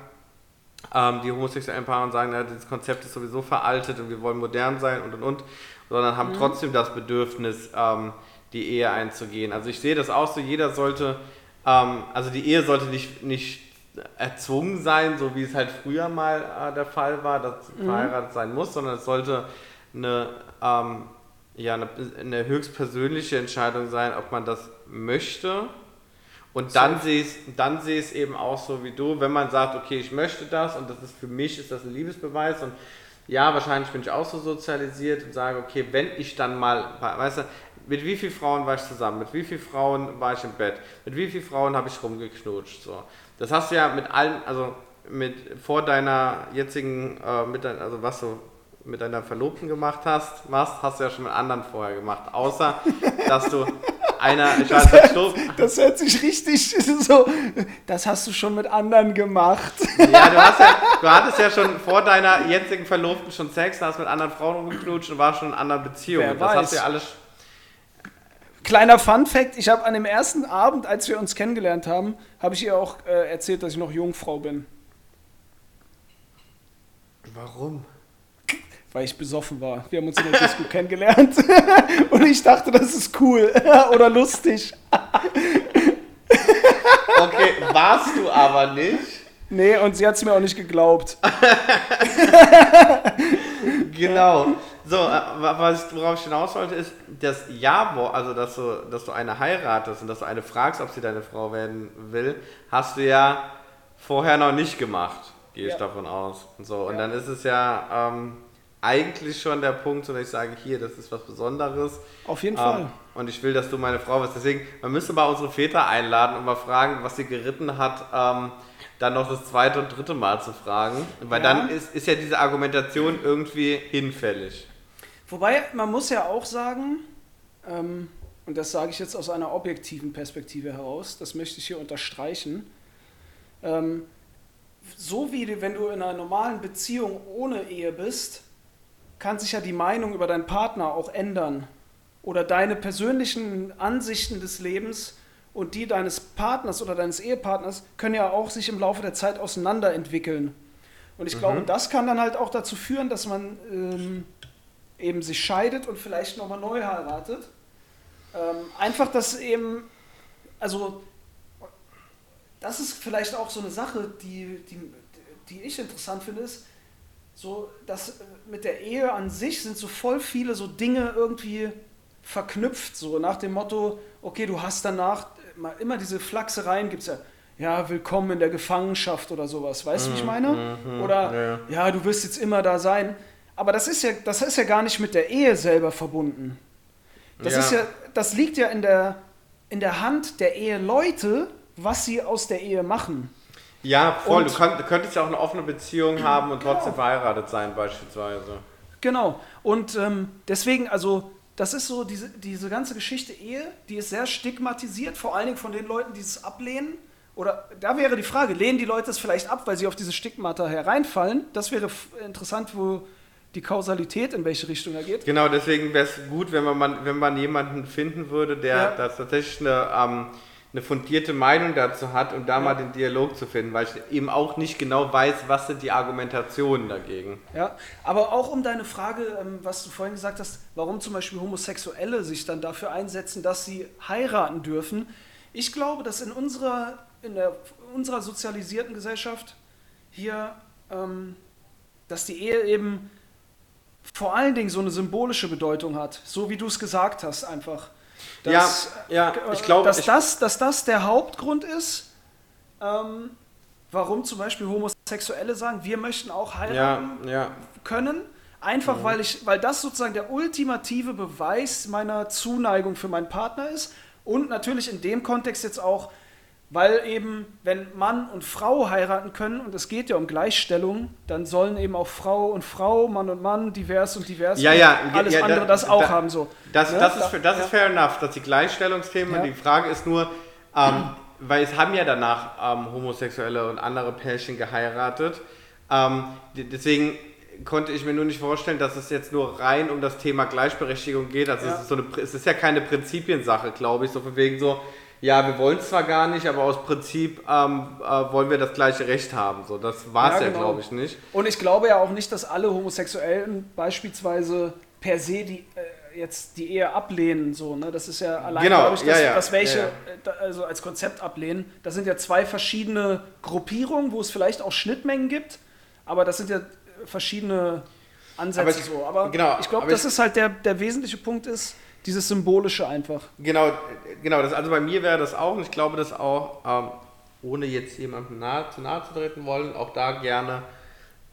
ähm, die homosexuellen Paare sagen, ja, das Konzept ist sowieso veraltet und wir wollen modern sein und und und, sondern haben mhm. trotzdem das Bedürfnis, ähm, die Ehe einzugehen. Also ich sehe das auch so, jeder sollte ähm, also die Ehe sollte nicht, nicht erzwungen sein, so wie es halt früher mal äh, der Fall war, dass mhm. verheiratet sein muss, sondern es sollte eine, ähm, ja, eine, eine höchstpersönliche Entscheidung sein, ob man das möchte. Und dann sehe ich dann sehe es eben auch so wie du, wenn man sagt, okay, ich möchte das und das ist für mich ist das ein Liebesbeweis und ja, wahrscheinlich bin ich auch so sozialisiert und sage, okay, wenn ich dann mal, weißt du, mit wie vielen Frauen war ich zusammen, mit wie vielen Frauen war ich im Bett, mit wie vielen Frauen habe ich rumgeknutscht. So. Das hast du ja mit allen, also mit vor deiner jetzigen, äh, mit dein, also was du mit deiner Verlobten gemacht hast, machst, hast du ja schon mit anderen vorher gemacht. Außer, dass du einer, ich weiß nicht, so. Das hört sich richtig so, das hast du schon mit anderen gemacht. Ja, du, hast ja, du hattest ja schon vor deiner jetzigen Verlobten schon Sex, hast mit anderen Frauen rumgeknutscht und warst schon in anderen Beziehungen. Wer das weiß. hast du ja alles Kleiner Fun Fact: Ich habe an dem ersten Abend, als wir uns kennengelernt haben, habe ich ihr auch äh, erzählt, dass ich noch Jungfrau bin. Warum? Weil ich besoffen war. Wir haben uns in der Disco kennengelernt und ich dachte, das ist cool oder lustig. okay, warst du aber nicht? Nee, und sie hat es mir auch nicht geglaubt. genau. So, äh, was worauf ich hinaus wollte, ist, das Ja, also dass du, dass du eine heiratest und dass du eine fragst, ob sie deine Frau werden will, hast du ja vorher noch nicht gemacht, gehe ich ja. davon aus. Und, so. und ja. dann ist es ja ähm, eigentlich schon der Punkt, wo ich sage, hier, das ist was Besonderes. Auf jeden ähm, Fall. Und ich will, dass du meine Frau bist. Deswegen, man müsste mal unsere Väter einladen und mal fragen, was sie geritten hat. Ähm, dann noch das zweite und dritte Mal zu fragen, weil ja. dann ist, ist ja diese Argumentation irgendwie hinfällig. Wobei, man muss ja auch sagen, ähm, und das sage ich jetzt aus einer objektiven Perspektive heraus, das möchte ich hier unterstreichen, ähm, so wie wenn du in einer normalen Beziehung ohne Ehe bist, kann sich ja die Meinung über deinen Partner auch ändern. Oder deine persönlichen Ansichten des Lebens und die deines Partners oder deines Ehepartners können ja auch sich im Laufe der Zeit auseinanderentwickeln. Und ich mhm. glaube, das kann dann halt auch dazu führen, dass man ähm, eben sich scheidet und vielleicht nochmal neu heiratet. Ähm, einfach, dass eben, also das ist vielleicht auch so eine Sache, die, die, die ich interessant finde, ist, so, dass mit der Ehe an sich sind so voll viele so Dinge irgendwie verknüpft, so nach dem Motto, okay, du hast danach immer diese Flachsereien, gibt es ja, ja, willkommen in der Gefangenschaft oder sowas, weißt du, wie ich mhm, meine? Mhm, oder ja. ja, du wirst jetzt immer da sein. Aber das ist ja, das ist ja gar nicht mit der Ehe selber verbunden. Das ja. ist ja, das liegt ja in der, in der Hand der Eheleute, was sie aus der Ehe machen. Ja, voll. Und, du, könnt, du, könntest ja auch eine offene Beziehung haben und trotzdem genau. verheiratet sein, beispielsweise. Genau. Und ähm, deswegen, also, das ist so, diese, diese ganze Geschichte Ehe, die ist sehr stigmatisiert, vor allen Dingen von den Leuten, die es ablehnen. Oder da wäre die Frage, lehnen die Leute es vielleicht ab, weil sie auf diese Stigmata hereinfallen? Das wäre interessant, wo die Kausalität, in welche Richtung er geht. Genau, deswegen wäre es gut, wenn man, wenn man jemanden finden würde, der Ja. das tatsächlich eine, ähm, eine fundierte Meinung dazu hat und da Ja. mal den Dialog zu finden, weil ich eben auch nicht genau weiß, was sind die Argumentationen dagegen. Ja, aber auch um deine Frage, ähm, was du vorhin gesagt hast, warum zum Beispiel Homosexuelle sich dann dafür einsetzen, dass sie heiraten dürfen. Ich glaube, dass in unserer, in der, unserer sozialisierten Gesellschaft hier, ähm, dass die Ehe eben vor allen Dingen so eine symbolische Bedeutung hat, so wie du es gesagt hast, einfach. Dass, ja, ja, äh, ich glaube, dass, ich- das, dass das der Hauptgrund ist, ähm, warum zum Beispiel Homosexuelle sagen, wir möchten auch heiraten Ja, ja. können, einfach Mhm. weil ich, weil das sozusagen der ultimative Beweis meiner Zuneigung für meinen Partner ist und natürlich in dem Kontext jetzt auch, weil eben, wenn Mann und Frau heiraten können, und es geht ja um Gleichstellung, dann sollen eben auch Frau und Frau, Mann und Mann, divers und divers, Ja, und ja, alles ja, andere das auch da- haben so. Das, Ne? das, Da- ist, das ist fair enough, dass die Gleichstellungsthemen, die Frage ist nur, ähm, weil es haben ja danach ähm, Homosexuelle und andere Pärchen geheiratet. Ähm, deswegen konnte ich mir nur nicht vorstellen, dass es jetzt nur rein um das Thema Gleichberechtigung geht. Also es, ist so eine, es ist ja keine Prinzipiensache, glaube ich, so von wegen so, ja, wir wollen es zwar gar nicht, aber aus Prinzip ähm, äh, wollen wir das gleiche Recht haben. So, das war es Ja, ja, genau. glaube ich, nicht. Und ich glaube ja auch nicht, dass alle Homosexuellen beispielsweise per se die, äh, jetzt die Ehe ablehnen. So, ne? Das ist ja allein Genau, dadurch, dass, ja, ja, dass welche äh, also als Konzept ablehnen. Das sind ja zwei verschiedene Gruppierungen, wo es vielleicht auch Schnittmengen gibt, aber das sind ja verschiedene Ansätze Aber ich- so. Aber genau, ich glaube, aber das ich- ist halt der, der wesentliche Punkt ist, dieses Symbolische einfach. Genau, genau. Das, also bei mir wäre das auch, und ich glaube, das auch, ähm, ohne jetzt jemandem nahe, zu nahe zu treten wollen, auch da gerne,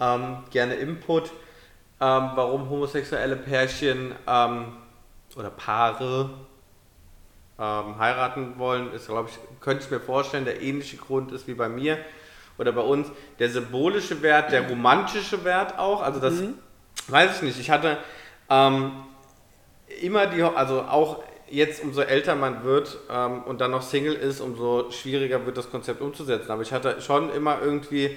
ähm, gerne Input, ähm, warum homosexuelle Pärchen ähm, oder Paare ähm, heiraten wollen, ist, glaube ich, könnte ich mir vorstellen, der ähnliche Grund ist wie bei mir oder bei uns. Der symbolische Wert, der romantische Wert auch, also das weiß ich nicht. Ich hatte ähm, immer die, also auch jetzt, umso älter man wird ähm, und dann noch Single ist, umso schwieriger wird das Konzept umzusetzen. Aber ich hatte schon immer irgendwie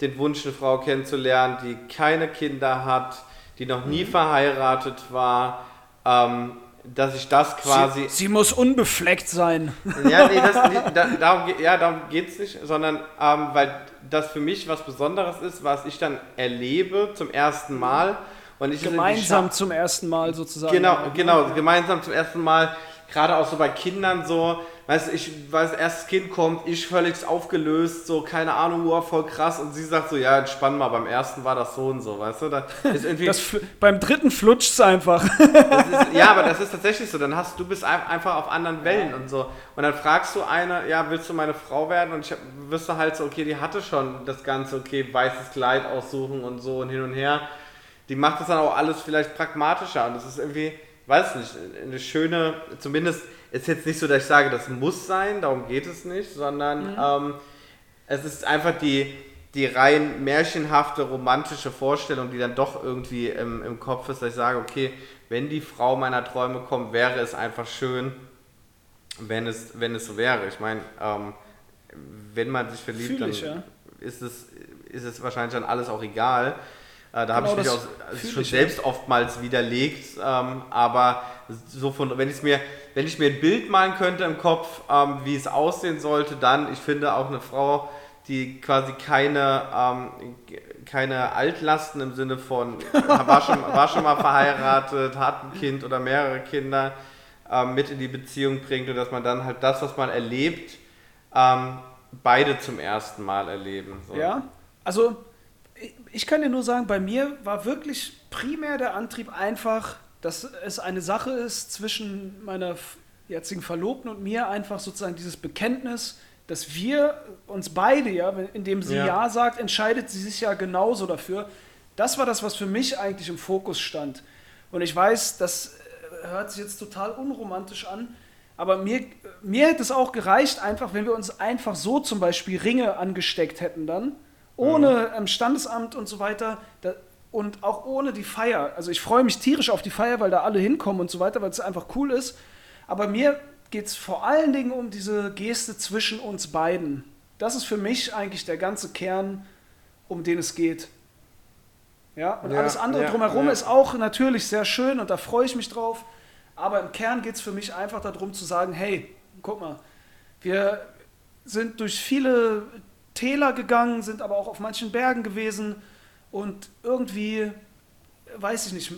den Wunsch, eine Frau kennenzulernen, die keine Kinder hat, die noch nie verheiratet war, ähm, dass ich das quasi. Sie, sie muss unbefleckt sein. Ja, nee, das, da, darum, ja, darum geht es nicht, sondern ähm, weil das für mich was Besonderes ist, was ich dann erlebe zum ersten Mal. Und ich Gemeinsam zum ersten Mal sozusagen. Genau, Ja. genau, gemeinsam zum ersten Mal, gerade auch so bei Kindern so, weißt du, ich weiß, erstes Kind kommt, ich völlig aufgelöst, so, keine Ahnung, wow, voll krass, und sie sagt so, ja, entspann mal, beim ersten war das so und so, weißt du, da ist irgendwie, beim dritten flutscht es einfach. ist, ja, aber das ist tatsächlich so, dann hast du bist ein- einfach auf anderen Wellen und so, und dann fragst du eine, ja, willst du meine Frau werden, und ich hab- wirst du halt so, okay, die hatte schon das Ganze, okay, weißes Kleid aussuchen und so und hin und her, die macht das dann auch alles vielleicht pragmatischer und das ist irgendwie, weiß nicht, eine schöne, zumindest ist jetzt nicht so, dass ich sage, das muss sein, darum geht es nicht, sondern ähm, es ist einfach die, die rein märchenhafte, romantische Vorstellung, die dann doch irgendwie im, im Kopf ist, dass ich sage, okay, wenn die Frau meiner Träume kommt, wäre es einfach schön, wenn es, wenn es so wäre. Ich meine, ähm, wenn man sich verliebt, Fühl dann ich, ja. ist, es, ist es wahrscheinlich dann alles auch egal. Äh, da habe Genau ich mich das auch schon selbst oftmals widerlegt, ähm, aber so von, wenn ich mir, wenn ich mir ein Bild malen könnte im Kopf, ähm, wie es aussehen sollte, dann, ich finde auch eine Frau, die quasi keine, ähm, keine Altlasten im Sinne von war schon, war schon mal verheiratet, hat ein Kind oder mehrere Kinder mit in die Beziehung bringt und dass man dann halt das, was man erlebt, beide zum ersten Mal erleben. So. Ja, also ich- kann dir nur sagen, bei mir war wirklich primär der Antrieb einfach, dass es eine Sache ist zwischen meiner jetzigen Verlobten und mir, einfach sozusagen dieses Bekenntnis, dass wir uns beide, ja, indem sie Ja. ja. sagt, entscheidet sie sich ja genauso dafür. Das war das, was für mich eigentlich im Fokus stand. Und ich weiß, das äh, hört sich jetzt total unromantisch an, aber mir, mir hätte es auch gereicht, einfach, wenn wir uns einfach so zum Beispiel Ringe angesteckt hätten dann, ohne ähm, Standesamt und so weiter da, und auch ohne die Feier. Also ich freue mich tierisch auf die Feier, weil da alle hinkommen und so weiter, weil es einfach cool ist. Aber mir geht es vor allen Dingen um diese Geste zwischen uns beiden. Das ist für mich eigentlich der ganze Kern, um den es geht. Ja, und Ja, alles andere ja, drumherum ja. ist auch natürlich sehr schön und da freue ich mich drauf. Aber im Kern geht es für mich einfach darum zu sagen, hey, guck mal, wir sind durch viele Täler gegangen, sind aber auch auf manchen Bergen gewesen und irgendwie, weiß ich nicht,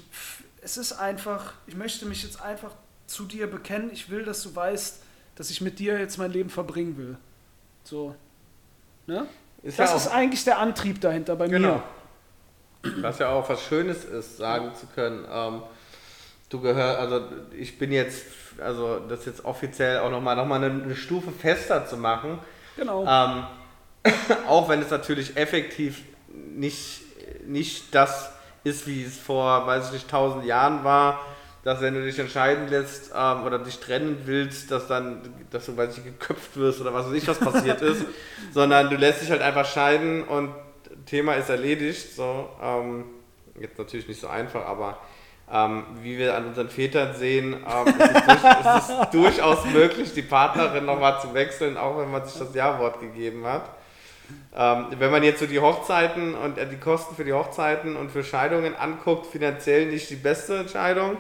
es ist einfach, ich möchte mich jetzt einfach zu dir bekennen. Ich will, dass du weißt, dass ich mit dir jetzt mein Leben verbringen will. So. Ne? Ist Das ja ist eigentlich der Antrieb dahinter bei Genau. mir. was ja auch was Schönes ist, sagen zu können. Ähm, du gehörst, also ich bin jetzt, also das jetzt offiziell auch nochmal noch mal eine, eine Stufe fester zu machen. Genau. Ähm, auch wenn es natürlich effektiv nicht, nicht das ist, wie es vor, weiß ich nicht, tausend Jahren war, dass wenn du dich entscheiden lässt ähm, oder dich trennen willst, dass dann, dass du, weiß ich, geköpft wirst oder was weiß ich, was passiert ist, sondern du lässt dich halt einfach scheiden und Thema ist erledigt. So, ähm, jetzt natürlich nicht so einfach, aber ähm, wie wir an unseren Vätern sehen, ähm, ist es, durch, ist es durchaus möglich, die Partnerin nochmal zu wechseln, auch wenn man sich das Ja-Wort gegeben hat. Ähm, wenn man jetzt so die Hochzeiten und äh, die Kosten für die Hochzeiten und für Scheidungen anguckt, finanziell nicht die beste Entscheidung.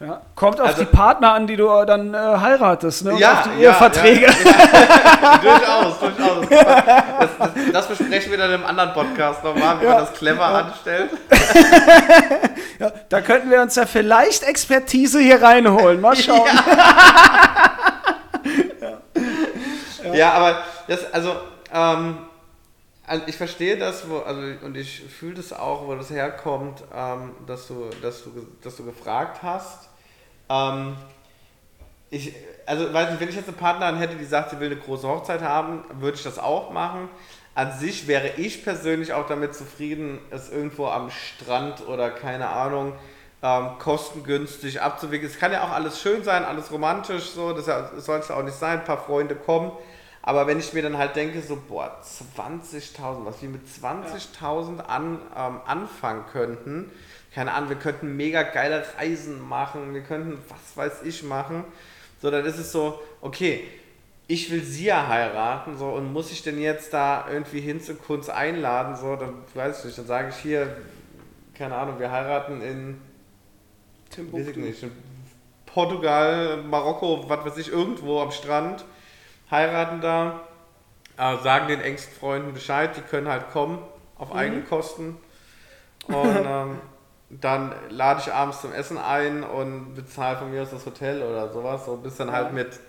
Ja. Kommt auf Also- die Partner an, die du dann äh, heiratest, ne? Und Ja, auf die ja, Eheverträge. Ja, durchaus, durchaus. Das, das, das besprechen wir dann im anderen Podcast nochmal, wie Ja. man das clever anstellt. Ja, da könnten wir uns ja vielleicht Expertise hier reinholen. Mal schauen. Ja, aber das, also, ähm, also ich verstehe das, wo, also, und ich fühle das auch, wo das herkommt, ähm, dass, du, dass, du, dass du gefragt hast. Ähm, ich, also, weiß nicht, wenn ich jetzt eine Partnerin hätte, die sagt, sie will eine große Hochzeit haben, würde ich das auch machen. An sich wäre ich persönlich auch damit zufrieden, es irgendwo am Strand oder keine Ahnung, ähm, kostengünstig abzuwickeln. Es kann ja auch alles schön sein, alles romantisch, so, das soll es auch nicht sein, ein paar Freunde kommen. Aber wenn ich mir dann halt denke, so, boah, 20.000, was wir mit 20.000 an, ähm, anfangen könnten, keine Ahnung, wir könnten mega geile Reisen machen, wir könnten was weiß ich machen, so, dann ist es so, okay, ich will sie ja heiraten, so, und muss ich denn jetzt da irgendwie hin zu Kunst einladen, so, dann weiß ich nicht, dann sage ich hier, keine Ahnung, wir heiraten in weiß ich nicht, in Portugal, Marokko, was weiß ich, irgendwo am Strand, heiraten da, äh, sagen den engsten Freunden Bescheid, die können halt kommen auf eigene Kosten. Und ähm, dann lade ich abends zum Essen ein und bezahle von mir aus das Hotel oder sowas. So bist dann halt mit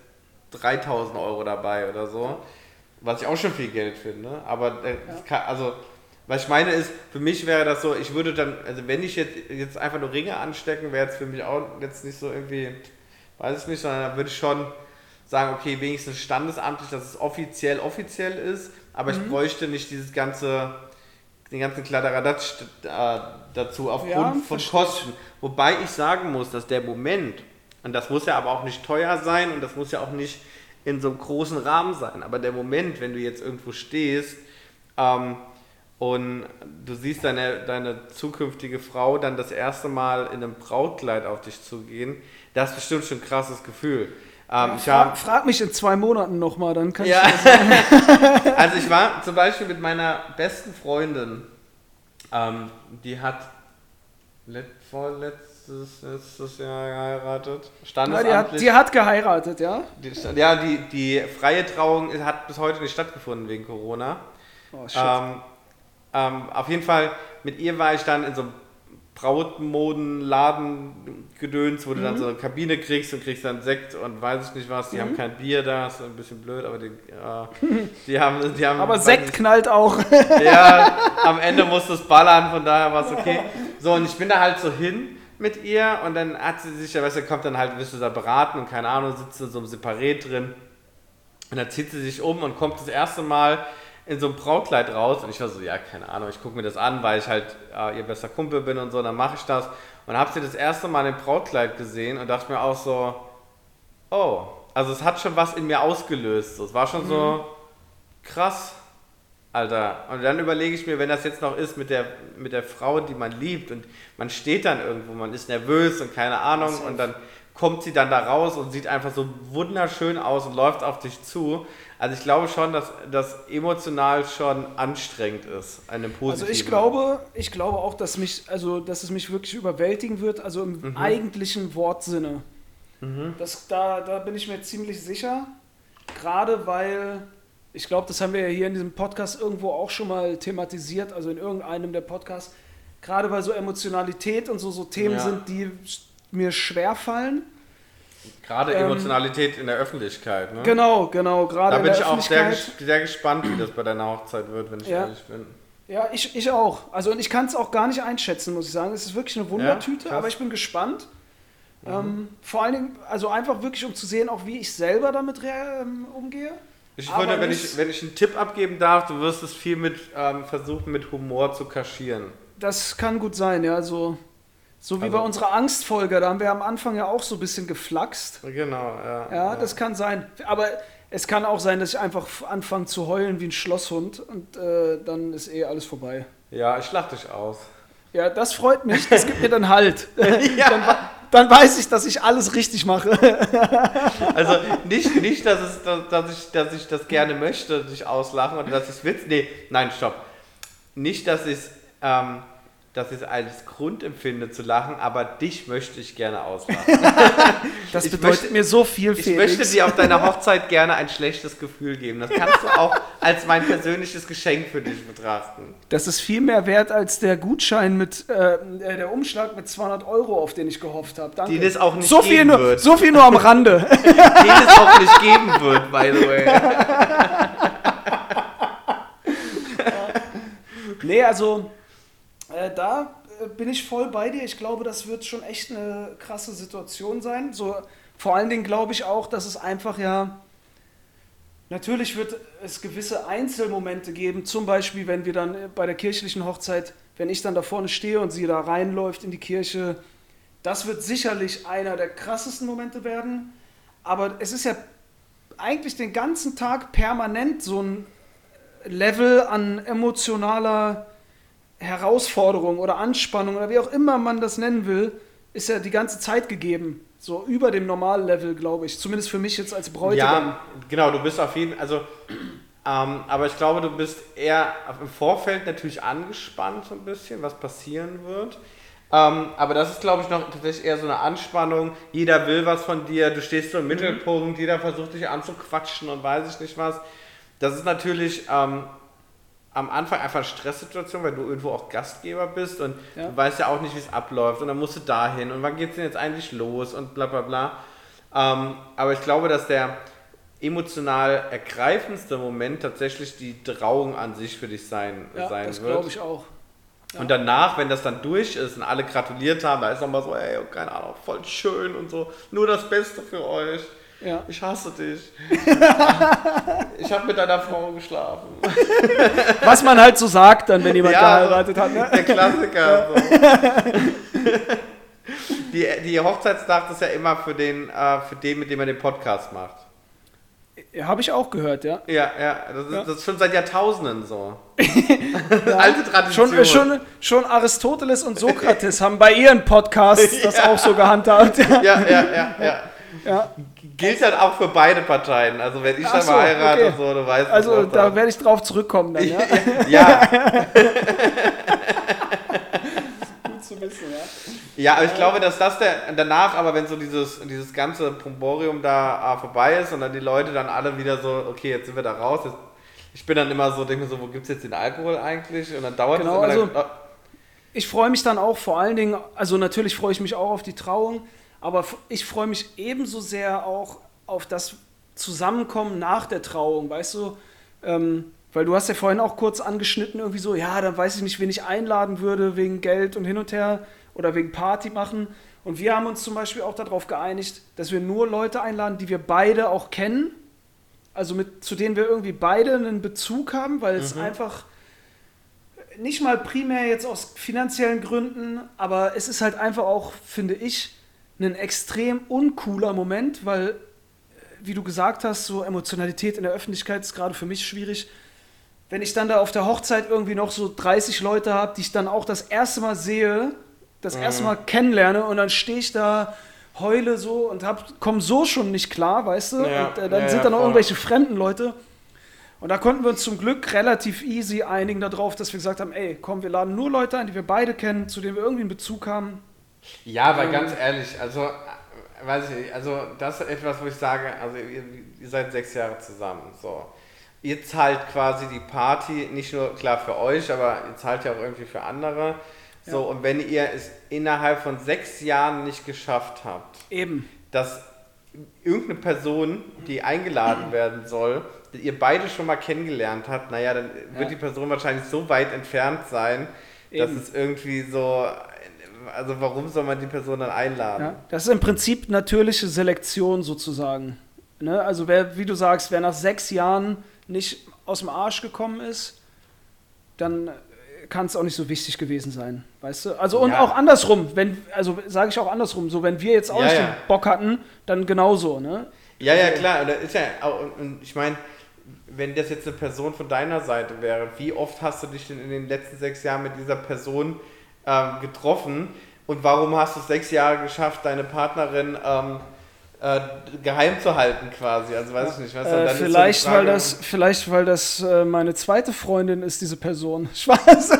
3000 Euro dabei oder so. Was ich auch schon viel Geld finde. Aber äh, das kann, also, was ich meine ist, für mich wäre das so, ich würde dann, also wenn ich jetzt, jetzt einfach nur Ringe anstecken, wäre es für mich auch jetzt nicht so irgendwie, weiß ich nicht, sondern dann würde ich schon sagen, okay, wenigstens standesamtlich, dass es offiziell offiziell ist, aber Mhm. ich bräuchte nicht dieses ganze, den ganzen Kladderadatsch äh, dazu aufgrund Ja, von. Kosten. Wobei ich sagen muss, dass der Moment, und das muss ja aber auch nicht teuer sein und das muss ja auch nicht in so einem großen Rahmen sein, aber der Moment, wenn du jetzt irgendwo stehst ähm, und du siehst deine, deine zukünftige Frau dann das erste Mal in einem Brautkleid auf dich zugehen, das ist bestimmt schon ein krasses Gefühl. Ähm, ich Frag, hab, frag mich in zwei Monaten nochmal, dann kann ja, ich das also ich war zum Beispiel mit meiner besten Freundin, ähm, die hat let, vorletztes letztes Jahr geheiratet, Ja, die, hat, standesamtlich. die hat geheiratet, ja? Die, ja, die, die freie Trauung hat bis heute nicht stattgefunden wegen Corona. Oh, shit. Ähm, ähm, auf jeden Fall, mit ihr war ich dann in so einem Brautmodenladen gedöns, wo du Mhm. dann so eine Kabine kriegst und kriegst dann Sekt und weiß ich nicht was. Die Mhm. haben kein Bier da, ist ein bisschen blöd, aber die, äh, die haben, die haben. Aber Sekt ich- knallt auch. ja, am Ende musste es ballern, von daher war es okay. So, und ich bin da halt so hin mit ihr und dann hat sie sich, ja, weißt du, kommt dann halt, wirst du da beraten und keine Ahnung, sitzt in so einem Separé drin. Und dann zieht sie sich um und kommt das erste Mal in so einem Brautkleid raus. Und ich war so, ja, keine Ahnung, ich gucke mir das an, weil ich halt äh, ihr bester Kumpel bin und so, dann mache ich das. Und habe sie das erste Mal im Brautkleid gesehen und dachte mir auch so, oh, also es hat schon was in mir ausgelöst. Es war schon so krass. Alter, und dann überlege ich mir, wenn das jetzt noch ist mit der, mit der Frau, die man liebt und man steht dann irgendwo, man ist nervös und keine Ahnung und dann kommt sie dann da raus und sieht einfach so wunderschön aus und läuft auf dich zu. Also ich glaube schon, dass das emotional schon anstrengend ist, einem positiven. Also ich glaube, ich glaube auch, dass mich, also dass es mich wirklich überwältigen wird, also im Mhm. eigentlichen Wortsinne. Das, da, da bin ich mir ziemlich sicher. Gerade weil, ich glaube, das haben wir ja hier in diesem Podcast irgendwo auch schon mal thematisiert, also in irgendeinem der Podcasts. Gerade weil so Emotionalität und so, so Themen Ja. sind, die mir schwer fallen. Gerade ähm, Emotionalität in der Öffentlichkeit. Ne? Genau, genau, gerade Da in bin ich auch sehr, sehr gespannt, wie das bei deiner Hochzeit wird, wenn ich Ja. ehrlich bin. Ja, ich, ich auch. Also und ich kann es auch gar nicht einschätzen, muss ich sagen. Es ist wirklich eine Wundertüte. Mhm. aber ich bin gespannt. Ähm, vor allen Dingen, also einfach wirklich, um zu sehen, auch wie ich selber damit ähm, umgehe. Ich Aber würde, wenn ich, wenn ich einen Tipp abgeben darf, du wirst es viel mit ähm, versuchen, mit Humor zu kaschieren. Das kann gut sein, ja. So, so wie Also- bei unserer Angstfolge, da haben wir am Anfang ja auch so ein bisschen geflaxt. Genau, ja. Ja, das kann sein. Aber es kann auch sein, dass ich einfach anfange zu heulen wie ein Schlosshund und äh, dann ist eh alles vorbei. Ja, ich lach dich aus. Ja, das freut mich. Das gibt mir dann Halt. dann, wa- dann weiß ich, dass ich alles richtig mache. Also nicht, nicht dass, es, dass, dass, ich, dass ich das gerne möchte, dich auslachen oder dass ich es witz. Nee, nein, stopp. Nicht, dass ich es ähm, dass ich es als Grund empfinde zu lachen, aber dich möchte ich gerne auslachen. Das Ich bedeutet möchte- mir so viel, Ich Felix. möchte dir auf deiner Hochzeit gerne ein schlechtes Gefühl geben. Das kannst du auch als mein persönliches Geschenk für dich betrachten. Das ist viel mehr wert als der Gutschein mit, äh, äh, der Umschlag mit 200 Euro, auf den ich gehofft habe. Danke. Den es auch nicht so viel geben nur, wird. So viel nur am Rande. Den es auch nicht geben wird, by the way. nee, also äh, da äh, bin ich voll bei dir. Ich glaube, das wird schon echt eine krasse Situation sein. So, vor allen Dingen glaube ich auch, dass es einfach ja. Natürlich wird es gewisse Einzelmomente geben, zum Beispiel, wenn wir dann bei der kirchlichen Hochzeit, wenn ich dann da vorne stehe und sie da reinläuft in die Kirche, das wird sicherlich einer der krassesten Momente werden. Aber es ist ja eigentlich den ganzen Tag permanent so ein Level an emotionaler Herausforderung oder Anspannung oder wie auch immer man das nennen will, ist ja die ganze Zeit gegeben. So über dem Normallevel, glaube ich. Zumindest für mich jetzt als Bräutigam. Ja, genau, du bist auf jeden also ähm, aber ich glaube, du bist eher im Vorfeld natürlich angespannt so ein bisschen, was passieren wird. Ähm, aber das ist, glaube ich, noch tatsächlich eher so eine Anspannung. Jeder will was von dir, du stehst so im Mittelpunkt, jeder versucht dich anzuquatschen und weiß ich nicht was. Das ist natürlich ähm, am Anfang einfach eine Stresssituation, weil du irgendwo auch Gastgeber bist und Ja. du weißt ja auch nicht, wie es abläuft und dann musst du dahin und wann geht es denn jetzt eigentlich los und bla bla bla. Ähm, aber ich glaube, dass der emotional ergreifendste Moment tatsächlich die Trauung an sich für dich sein, Ja, sein das wird. glaube ich auch. Und danach, wenn das dann durch ist und alle gratuliert haben, da ist nochmal so, ey, oh, keine Ahnung, voll schön und so, nur das Beste für euch. Ja. Ich hasse dich. ich habe mit deiner Frau geschlafen. Was man halt so sagt, dann, wenn jemand Ja, geheiratet hat. Ne? Der Klassiker. So. Die, die Hochzeitsnacht ist ja immer für den, äh, für den, mit dem man den Podcast macht. Habe ich auch gehört, ja. Ja, ja, das ist, Ja. Das ist schon seit Jahrtausenden so. Alte Tradition. Schon, schon, schon Aristoteles und Sokrates haben bei ihren Podcasts das auch so gehandhabt. Ja, ja, ja, ja. ja. Gilt halt auch für beide Parteien. Also wenn ich Ach dann so, mal heirate, okay. so, du weißt Also was da dann. werde ich drauf zurückkommen dann, ja. Ja, Gut zu wissen, ja. ja, aber ich glaube, dass das der danach, aber wenn so dieses, dieses ganze Bromborium da äh, vorbei ist und dann die Leute dann alle wieder so, okay, jetzt sind wir da raus. Jetzt, ich bin dann immer so, denke mir so, wo gibt es jetzt den Alkohol eigentlich? Und dann dauert Genau, es immer. also- dann, Ich freue mich dann auch vor allen Dingen, also natürlich freue ich mich auch auf die Trauung, aber ich freue mich ebenso sehr auch auf das Zusammenkommen nach der Trauung, weißt du? Ähm, weil du hast ja vorhin auch kurz angeschnitten, irgendwie so, ja, dann weiß ich nicht, wen ich einladen würde wegen Geld und hin und her oder wegen Party machen. Und wir haben uns zum Beispiel auch darauf geeinigt, dass wir nur Leute einladen, die wir beide auch kennen. Also mit, zu denen wir irgendwie beide einen Bezug haben, weil es einfach nicht mal primär jetzt aus finanziellen Gründen, aber es ist halt einfach auch, finde ich, ein extrem uncooler Moment, weil, äh, wie du gesagt hast, so Emotionalität in der Öffentlichkeit ist gerade für mich schwierig. Wenn ich dann da auf der Hochzeit irgendwie noch so 30 Leute habe, die ich dann auch das erste Mal sehe, das erste Mal kennenlerne und dann stehe ich da heule so und hab, komm so schon nicht klar, weißt du? Ja, und äh, dann ja, sind da noch irgendwelche fremden Leute. Und da konnten wir uns zum Glück relativ easy einigen darauf, dass wir gesagt haben, ey, komm, wir laden nur Leute ein, die wir beide kennen, zu denen wir irgendwie einen Bezug haben. Ja, aber Ähm. ganz ehrlich, also, äh, weiß ich nicht, also das ist etwas, wo ich sage, also ihr, ihr seid sechs Jahre zusammen, so. Ihr zahlt quasi die Party, nicht nur klar für euch, aber ihr zahlt ja auch irgendwie für andere. So, Ja. und wenn ihr es innerhalb von sechs Jahren nicht geschafft habt, Eben. dass irgendeine Person, die eingeladen werden soll, die ihr beide schon mal kennengelernt habt, naja, dann wird Ja. die Person wahrscheinlich so weit entfernt sein, dass Eben. es irgendwie so, also warum soll man die Person dann einladen? Ja, das ist im Prinzip natürliche Selektion sozusagen. Ne? Also wer, wie du sagst, wer nach sechs Jahren nicht aus dem Arsch gekommen ist, dann kann es auch nicht so wichtig gewesen sein, weißt du? Also und Ja. auch andersrum, wenn, also sage ich auch andersrum, so wenn wir jetzt auch Ja, nicht den Bock hatten, dann genauso, ne? Ja, ja, klar. Und ist ja und ich meine, wenn das jetzt eine Person von deiner Seite wäre, wie oft hast du dich denn in den letzten sechs Jahren mit dieser Person ähm, getroffen? Und warum hast du es sechs Jahre geschafft, deine Partnerin ähm, äh, geheim zu halten quasi? Also weiß ich nicht. Und Äh, dann so vielleicht, Frage- weil das, vielleicht, weil das äh, meine zweite Freundin ist, diese Person. Spaß.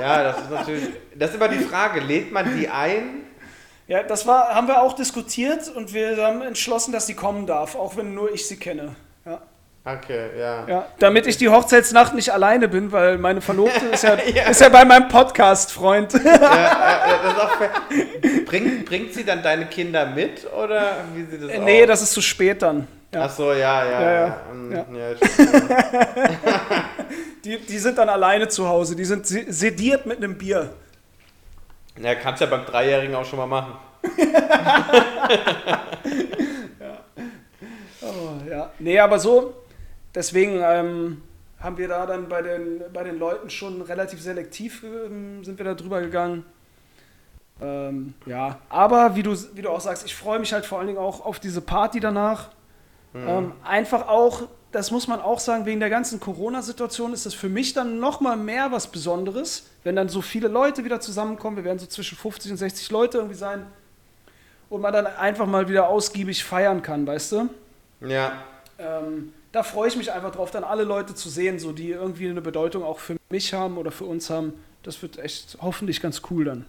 Ja, das ist natürlich. Das ist immer die Frage, lädt man die ein? Ja, das war, haben wir auch diskutiert und wir haben entschlossen, dass sie kommen darf, auch wenn nur ich sie kenne. Ja. Okay, ja. Ja, damit ich die Hochzeitsnacht nicht alleine bin, weil meine Verlobte ist ja, Ja. ist ja bei meinem Podcast-Freund. ja, ja. Bringt, bringt sie dann deine Kinder mit oder wie sieht das aus? nee, das ist zu spät dann. Ja. Ach so, ja, ja. Ja, ja. ja. Ja. ja, stimmt. Die, die sind dann alleine zu Hause. Die sind se- sediert mit einem Bier. Ja, kannst ja beim Dreijährigen auch schon mal machen. Oh, ja. Nee, aber so, deswegen ähm, haben wir da dann bei den, bei den Leuten schon relativ selektiv ähm, sind wir da drüber gegangen. Ähm, ja, aber wie du, wie du auch sagst, ich freue mich halt vor allen Dingen auch auf diese Party danach. Ähm, einfach auch, das muss man auch sagen, wegen der ganzen Corona-Situation ist das für mich dann nochmal mehr was Besonderes, wenn dann so viele Leute wieder zusammenkommen. Wir werden so zwischen 50 und 60 Leute irgendwie sein. Und man dann einfach mal wieder ausgiebig feiern kann, weißt du? Ja. Ähm, da freue ich mich einfach drauf, dann alle Leute zu sehen, so die irgendwie eine Bedeutung auch für mich haben oder für uns haben. Das wird echt hoffentlich ganz cool dann.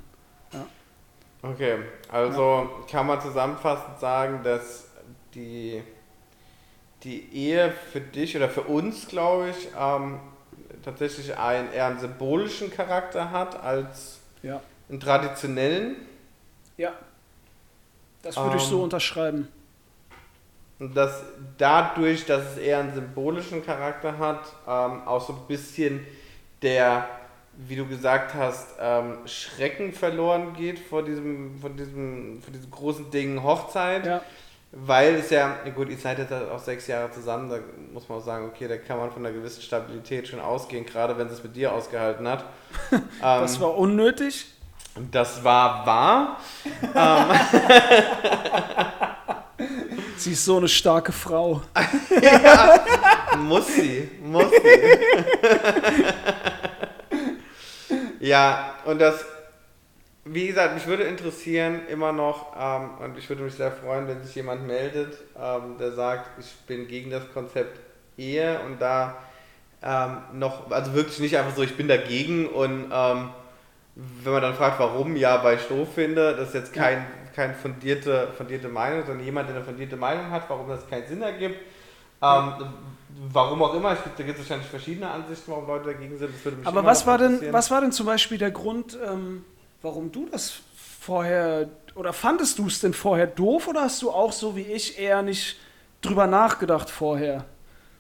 Okay, also kann man zusammenfassend sagen, dass die, die Ehe für dich oder für uns, glaube ich, ähm, tatsächlich einen eher einen symbolischen Charakter hat als Ja. einen traditionellen. Ja. Das würde ich so Ähm, unterschreiben. Und dass dadurch, dass es eher einen symbolischen Charakter hat, ähm, auch so ein bisschen der, wie du gesagt hast, ähm, Schrecken verloren geht vor diesem, vor diesem, vor diesem großen Ding Hochzeit. Ja. Weil es ja, gut, ihr seid jetzt auch sechs Jahre zusammen, da muss man auch sagen, okay, da kann man von einer gewissen Stabilität schon ausgehen, gerade wenn es mit dir ausgehalten hat. Das Ähm, war unnötig. das war wahr. Sie ist so eine starke Frau. Muss sie, muss sie. ja, und das, wie gesagt, mich würde interessieren immer noch, ähm, und ich würde mich sehr freuen, wenn sich jemand meldet, ähm, der sagt, ich bin gegen das Konzept Ehe und da ähm, noch, also wirklich nicht einfach so, ich bin dagegen und ähm, wenn man dann fragt, warum, ja, weil ich doof finde, das ist jetzt kein, kein fundierte, fundierte Meinung, sondern jemand, der eine fundierte Meinung hat, warum das keinen Sinn ergibt. Ähm, warum auch immer, ich, da gibt es wahrscheinlich verschiedene Ansichten, warum Leute dagegen sind. Das würde mich Aber was war, denn, was war denn zum Beispiel der Grund, ähm, warum du das vorher, oder fandest du es denn vorher doof oder hast du auch so wie ich eher nicht drüber nachgedacht vorher?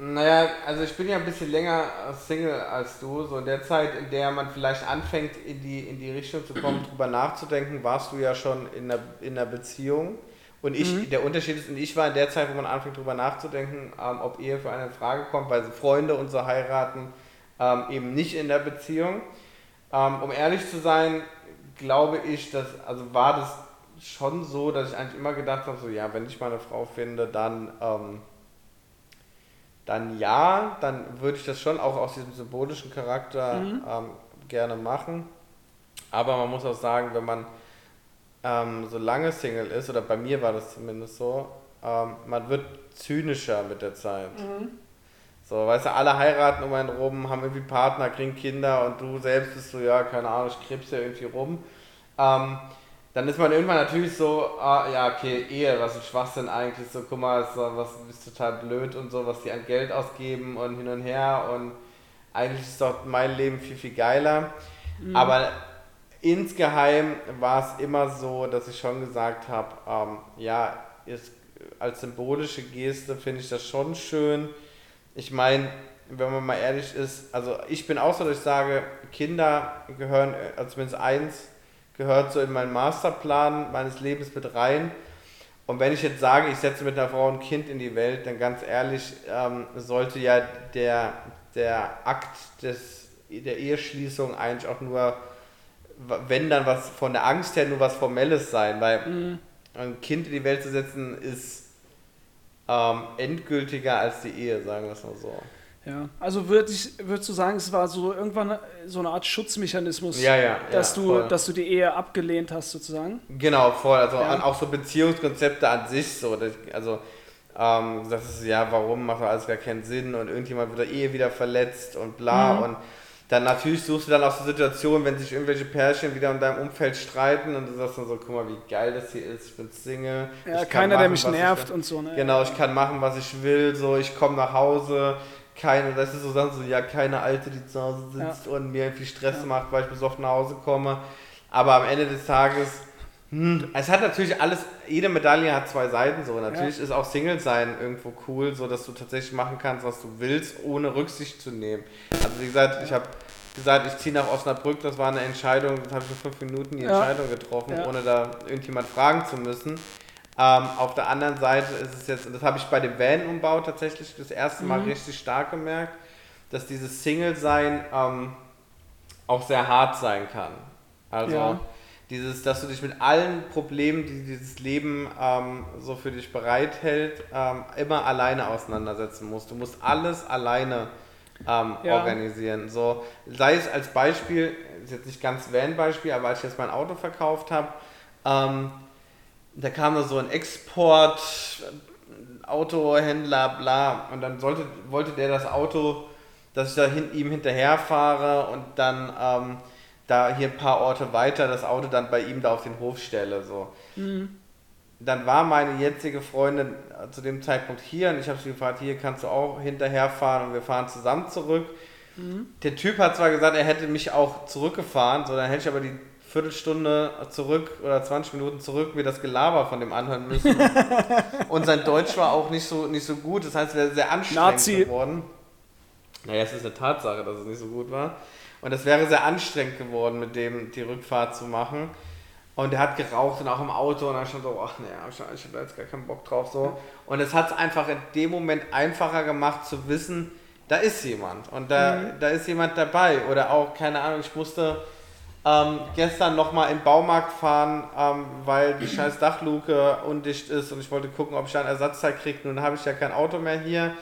Naja, also ich bin ja ein bisschen länger Single als du. So in der Zeit, in der man vielleicht anfängt, in die, in die Richtung zu kommen, drüber nachzudenken, warst du ja schon in einer, in einer Beziehung. Und ich, der Unterschied ist, und ich war in der Zeit, wo man anfängt, drüber nachzudenken, ähm, ob Ehe für eine in Frage kommt, weil Freunde und so heiraten, ähm, eben nicht in der Beziehung. Ähm, um ehrlich zu sein, glaube ich, dass, also war das schon so, dass ich eigentlich immer gedacht habe, so ja, wenn ich mal eine Frau finde, dann, ähm, dann ja, dann würde ich das schon auch aus diesem symbolischen Charakter ähm, gerne machen. Aber man muss auch sagen, wenn man ähm, solange Single ist, oder bei mir war das zumindest so, ähm, man wird zynischer mit der Zeit. Mhm. So, weißt du, alle heiraten um einen rum, haben irgendwie Partner, kriegen Kinder und du selbst bist so, ja, keine Ahnung, ich krebs ja irgendwie rum. Ähm, dann ist man irgendwann natürlich so, ah, ja, okay, Ehe, was ein Schwachsinn eigentlich, so, guck mal, ist, was ist total blöd und so, was die an Geld ausgeben und hin und her und eigentlich ist doch mein Leben viel, viel geiler. Mhm. Aber insgeheim war es immer so, dass ich schon gesagt habe, ähm, ja, ist, als symbolische Geste finde ich das schon schön. Ich meine, wenn man mal ehrlich ist, also ich bin auch so, dass ich sage, Kinder gehören, also zumindest eins, gehört so in meinen Masterplan meines Lebens mit rein. Und wenn ich jetzt sage, ich setze mit einer Frau ein Kind in die Welt, dann ganz ehrlich, ähm, sollte ja der, der Akt des, der Eheschließung eigentlich auch nur, wenn dann was von der Angst her nur was Formelles sein, weil Mhm. ein Kind in die Welt zu setzen ist ähm, endgültiger als die Ehe, sagen wir es mal so. Ja, also würde ich, würdest du sagen, es war so irgendwann so eine Art Schutzmechanismus, Ja, ja. dass, ja, du, voll. dass du die Ehe abgelehnt hast, sozusagen? Genau, voll. Also an, auch so Beziehungskonzepte an sich so. Das, also ähm, das ist ja, warum macht alles gar keinen Sinn und irgendjemand wird der Ehe wieder verletzt und bla Mhm. und dann natürlich suchst du dann auch so Situationen, wenn sich irgendwelche Pärchen wieder in deinem Umfeld streiten und du sagst dann so, guck mal, wie geil das hier ist, ich bin Single. Ja, keiner, der machen, mich was ich nervt und so, ne? Genau, ich kann machen, was ich will, so, ich komme nach Hause, keine, das ist so Sachen so, ja, keine Alte, die zu Hause sitzt und mir irgendwie Stress Ja. macht, weil ich besoffen nach Hause komme. Aber am Ende des Tages, hm, es hat natürlich alles, jede Medaille hat zwei Seiten, so. Natürlich ist auch Single sein irgendwo cool, so dass du tatsächlich machen kannst, was du willst, ohne Rücksicht zu nehmen. Also, wie gesagt, ich habe gesagt, ich ziehe nach Osnabrück, das war eine Entscheidung, das habe ich in fünf Minuten die Ja. Entscheidung getroffen, Ja. ohne da irgendjemand fragen zu müssen. Ähm, auf der anderen Seite ist es jetzt, und das habe ich bei dem Van-Umbau tatsächlich das erste Mal Mhm. richtig stark gemerkt, dass dieses Single-Sein ähm, auch sehr hart sein kann. Also Ja. dieses, dass du dich mit allen Problemen, die dieses Leben ähm, so für dich bereithält, ähm, immer alleine auseinandersetzen musst. Du musst alles alleine ähm, Ja. organisieren. So, sei es als Beispiel, ist jetzt nicht ganz Van-Beispiel, aber als ich jetzt mein Auto verkauft habe, ähm, da kam da so ein Export, Autohändler, bla, und dann sollte, wollte der das Auto, dass ich da hin, ihm hinterher fahre und dann ähm, da hier ein paar Orte weiter das Auto dann bei ihm da auf den Hof stelle. So. Mhm. Dann war meine jetzige Freundin äh, zu dem Zeitpunkt hier und ich habe sie gefragt, hier kannst du auch hinterherfahren und wir fahren zusammen zurück. Mhm. Der Typ hat zwar gesagt, er hätte mich auch zurückgefahren, so dann hätte ich aber die Viertelstunde zurück oder 20 Minuten zurück mir das Gelaber von dem anhören müssen. und sein Deutsch war auch nicht so, nicht so gut, das heißt, es wäre sehr anstrengend Nazi. geworden. Naja, es ist eine Tatsache, dass es nicht so gut war. Und es wäre sehr anstrengend geworden, mit dem die Rückfahrt zu machen. Und er hat geraucht und auch im Auto und dann schon so, ach nee, ich habe da jetzt gar keinen Bock drauf so. Und es hat es einfach in dem Moment einfacher gemacht zu wissen, da ist jemand und da, Mhm. da ist jemand dabei. Oder auch, keine Ahnung, ich musste ähm, gestern nochmal den Baumarkt fahren, ähm, weil die scheiß Dachluke undicht ist und ich wollte gucken, ob ich da ein Ersatzteil kriege. Nun habe ich ja kein Auto mehr hier.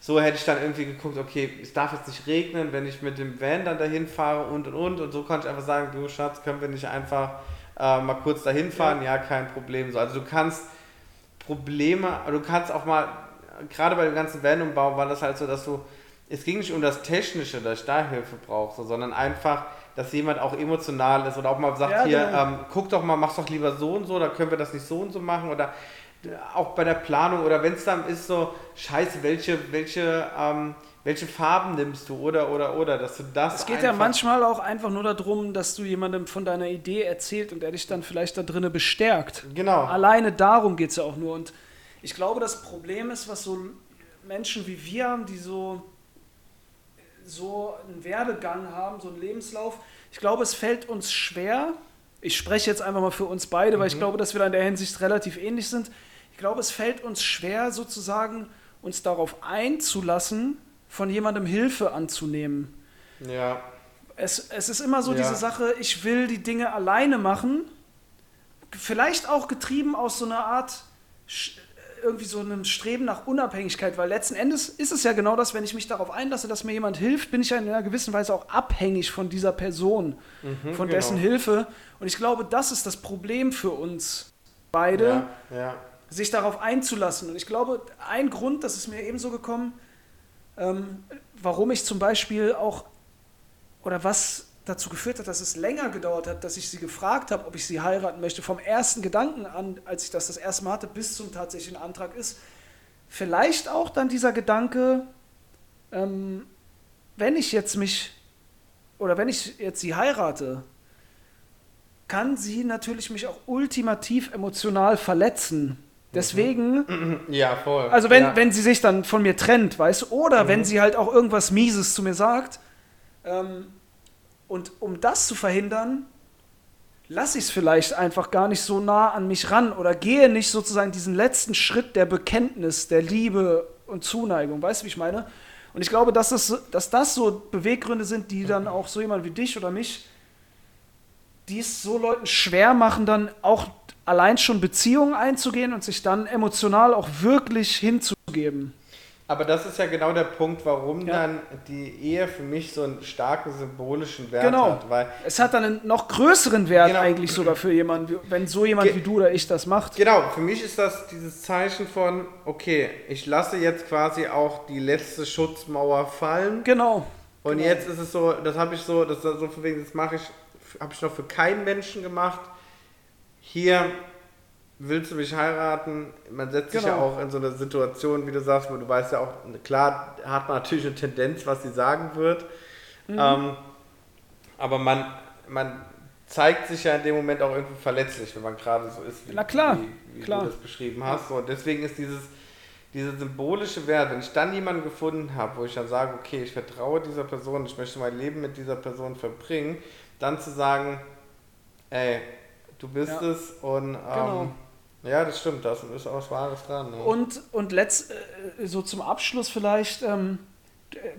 So hätte ich dann irgendwie geguckt, okay, es darf jetzt nicht regnen, wenn ich mit dem Van dann dahin fahre und und und. Und so konnte ich einfach sagen, du Schatz, können wir nicht einfach äh, mal kurz dahin fahren? Ja. kein Problem. So, also du kannst Probleme, du kannst auch mal, gerade bei dem ganzen Van-Umbau war das halt so, dass du, es ging nicht um das Technische, dass ich da Hilfe brauche, so, sondern einfach, dass jemand auch emotional ist oder auch mal sagt, Ja, hier, genau. ähm, guck doch mal, mach's doch lieber so und so, da können wir das nicht so und so machen oder äh, auch bei der Planung oder wenn es dann ist so, scheiße, welche, welche, ähm, welche Farben nimmst du oder oder oder, dass du das Es geht ja manchmal auch einfach nur darum, dass du jemandem von deiner Idee erzählt und er dich dann vielleicht da drinnen bestärkt. Genau. Alleine darum geht es ja auch nur. Und ich glaube, das Problem ist, was so Menschen wie wir haben, die so, so einen Werdegang haben, so einen Lebenslauf, ich glaube, es fällt uns schwer. Ich spreche jetzt einfach mal für uns beide, weil ich glaube, dass wir da in der Hinsicht relativ ähnlich sind. Ich glaube, es fällt uns schwer, sozusagen uns darauf einzulassen, von jemandem Hilfe anzunehmen. Ja, Es, es ist immer so Ja. diese Sache, ich will die Dinge alleine machen. Vielleicht auch getrieben aus so einer Art irgendwie so einem Streben nach Unabhängigkeit, weil letzten Endes ist es ja genau das, wenn ich mich darauf einlasse, dass mir jemand hilft, bin ich ja in einer gewissen Weise auch abhängig von dieser Person, Mhm, von genau. dessen Hilfe. Und ich glaube, das ist das Problem für uns beide, Ja, ja. sich darauf einzulassen. Und ich glaube, ein Grund, das ist mir ebenso gekommen, ähm, warum ich zum Beispiel auch, oder was dazu geführt hat, dass es länger gedauert hat, dass ich sie gefragt habe, ob ich sie heiraten möchte, vom ersten Gedanken an, als ich das das erste Mal hatte, bis zum tatsächlichen Antrag ist, vielleicht auch dann dieser Gedanke, ähm, wenn ich jetzt mich, oder wenn ich jetzt sie heirate, kann sie natürlich mich auch ultimativ emotional verletzen. Deswegen, Ja, voll. also wenn, ja. wenn sie sich dann von mir trennt, weißt du, oder wenn sie halt auch irgendwas Mieses zu mir sagt, ähm, und um das zu verhindern, lasse ich es vielleicht einfach gar nicht so nah an mich ran oder gehe nicht sozusagen diesen letzten Schritt der Bekenntnis, der Liebe und Zuneigung. Weißt du, wie ich meine? Und ich glaube, dass das, dass das so Beweggründe sind, die dann auch so jemand wie dich oder mich, die es so Leuten schwer machen, dann auch allein schon Beziehungen einzugehen und sich dann emotional auch wirklich hinzugeben. Aber das ist ja genau der Punkt, warum Ja. dann die Ehe für mich so einen starken symbolischen Wert Genau. hat. Weil Es hat dann einen noch größeren Wert Genau. eigentlich sogar für jemanden, wenn so jemand Ge- wie du oder ich das macht. Genau, für mich ist das dieses Zeichen von, okay, ich lasse jetzt quasi auch die letzte Schutzmauer fallen. Genau. Und genau. jetzt ist es so, das habe ich so, das so von wegen, das mache ich, habe ich noch für keinen Menschen gemacht. Hier willst du mich heiraten? Man setzt sich ja Genau. auch in so eine Situation, wie du sagst, wo du weißt ja auch, klar hat man natürlich eine Tendenz, was sie sagen wird. Mhm. Ähm, aber man, man zeigt sich ja in dem Moment auch irgendwie verletzlich, wenn man gerade so ist, wie, Na klar, wie, wie klar. du das beschrieben hast. Und deswegen ist dieses, dieser symbolische Wert, wenn ich dann jemanden gefunden habe, wo ich dann sage, okay, ich vertraue dieser Person, ich möchte mein Leben mit dieser Person verbringen, dann zu sagen, ey, du bist Ja. es und ähm, Genau. Ja, das stimmt, da ist auch was Wahres dran. Ne? Und, und letzt, äh, so zum Abschluss vielleicht, ähm,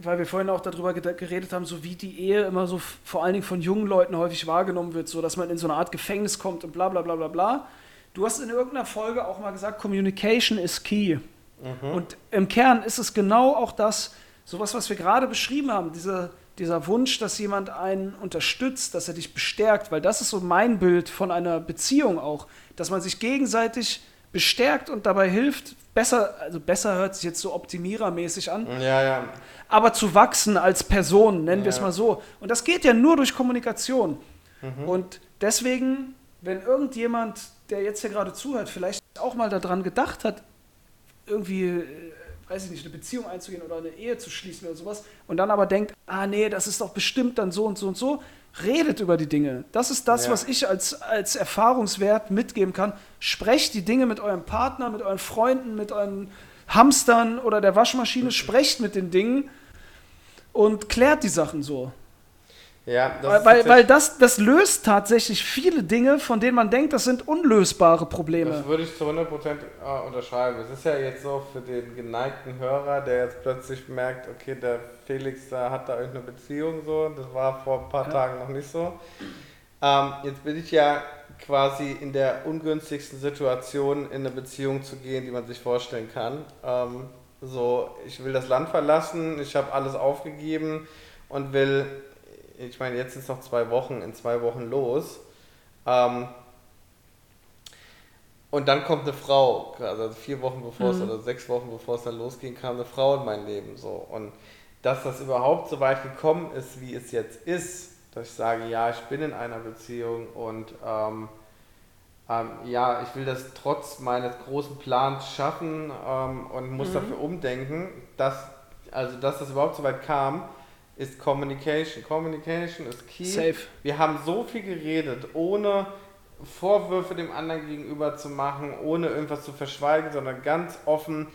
weil wir vorhin auch darüber geredet haben, so wie die Ehe immer so vor allen Dingen von jungen Leuten häufig wahrgenommen wird, so dass man in so eine Art Gefängnis kommt und bla bla bla bla bla. Du hast in irgendeiner Folge auch mal gesagt, Communication is key. Mhm. Und im Kern ist es genau auch das, sowas, was wir gerade beschrieben haben, dieser, dieser Wunsch, dass jemand einen unterstützt, dass er dich bestärkt, weil das ist so mein Bild von einer Beziehung auch, dass man sich gegenseitig bestärkt und dabei hilft, besser, also besser hört sich jetzt so optimierermäßig an, ja, ja. aber zu wachsen als Person, nennen wir es Ja. mal so. Und das geht ja nur durch Kommunikation. Und deswegen, wenn irgendjemand, der jetzt hier gerade zuhört, vielleicht auch mal daran gedacht hat, irgendwie, äh, weiß ich nicht, eine Beziehung einzugehen oder eine Ehe zu schließen oder sowas, und dann aber denkt, ah nee, das ist doch bestimmt dann so und so und so, redet über die Dinge. Das ist das, Ja. was ich als, als Erfahrungswert mitgeben kann. Sprecht die Dinge mit eurem Partner, mit euren Freunden, mit euren Hamstern oder der Waschmaschine, sprecht mit den Dingen und klärt die Sachen so. Ja das Weil, weil das, das löst tatsächlich viele Dinge, von denen man denkt, das sind unlösbare Probleme. Das würde ich zu 100% äh, unterschreiben. Es ist ja jetzt so für den geneigten Hörer, der jetzt plötzlich merkt, okay, der Felix da hat da irgendeine Beziehung so, das war vor ein paar Ja. Tagen noch nicht so. Ähm, jetzt bin ich ja quasi in der ungünstigsten Situation, in eine Beziehung zu gehen, die man sich vorstellen kann. Ähm, so, ich will das Land verlassen, ich habe alles aufgegeben und will, ich meine, jetzt es noch zwei Wochen, in zwei Wochen los. Ähm, und dann kommt eine Frau, also vier Wochen bevor es Mhm. oder sechs Wochen bevor es dann losging, kam eine Frau in mein Leben so. Und dass das überhaupt so weit gekommen ist, wie es jetzt ist, dass ich sage, ja, ich bin in einer Beziehung und ähm, ähm, ja, ich will das trotz meines großen Plans schaffen ähm, und muss Mhm. dafür umdenken, dass, also dass das überhaupt so weit kam, ist Communication. Communication ist key. Safe. Wir haben so viel geredet, ohne Vorwürfe dem anderen gegenüber zu machen, ohne irgendwas zu verschweigen, sondern ganz offen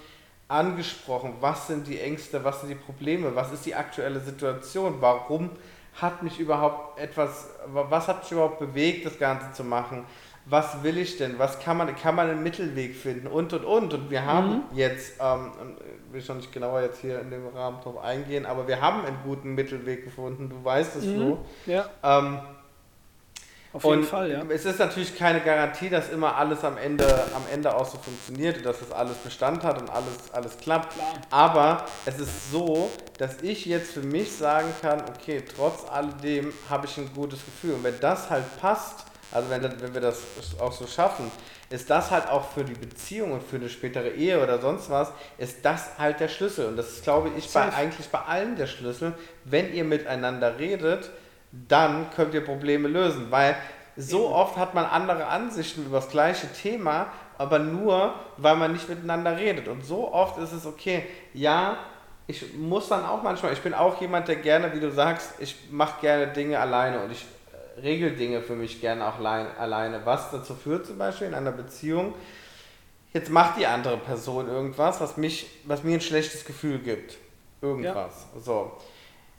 angesprochen, was sind die Ängste, was sind die Probleme, was ist die aktuelle Situation, warum hat mich überhaupt etwas, was hat mich überhaupt bewegt, das Ganze zu machen, was will ich denn, was kann man, kann man einen Mittelweg finden und und und und wir haben jetzt, ähm, ich will schon nicht genauer jetzt hier in dem Rahmen drauf eingehen, aber wir haben einen guten Mittelweg gefunden, du weißt es, Flo. Ja. Ähm, Auf jeden und Fall, ja. Es ist natürlich keine Garantie, dass immer alles am Ende, am Ende auch so funktioniert und dass das alles Bestand hat und alles, alles klappt. Klar. Aber es ist so, dass ich jetzt für mich sagen kann, okay, trotz alledem habe ich ein gutes Gefühl. Und wenn das halt passt, also wenn, wenn wir das auch so schaffen, ist das halt auch für die Beziehung und für eine spätere Ehe oder sonst was, ist das halt der Schlüssel. Und das ist, glaube ich, bei, eigentlich bei allen der Schlüssel. Wenn ihr miteinander redet, dann könnt ihr Probleme lösen. Weil so oft hat man andere Ansichten über das gleiche Thema, aber nur, weil man nicht miteinander redet. Und so oft ist es okay, ja, ich muss dann auch manchmal, ich bin auch jemand, der gerne, wie du sagst, ich mache gerne Dinge alleine und ich regel Dinge für mich gerne auch allein, alleine. Was dazu führt zum Beispiel in einer Beziehung, jetzt macht die andere Person irgendwas, was, mich, was mir ein schlechtes Gefühl gibt. Irgendwas. So.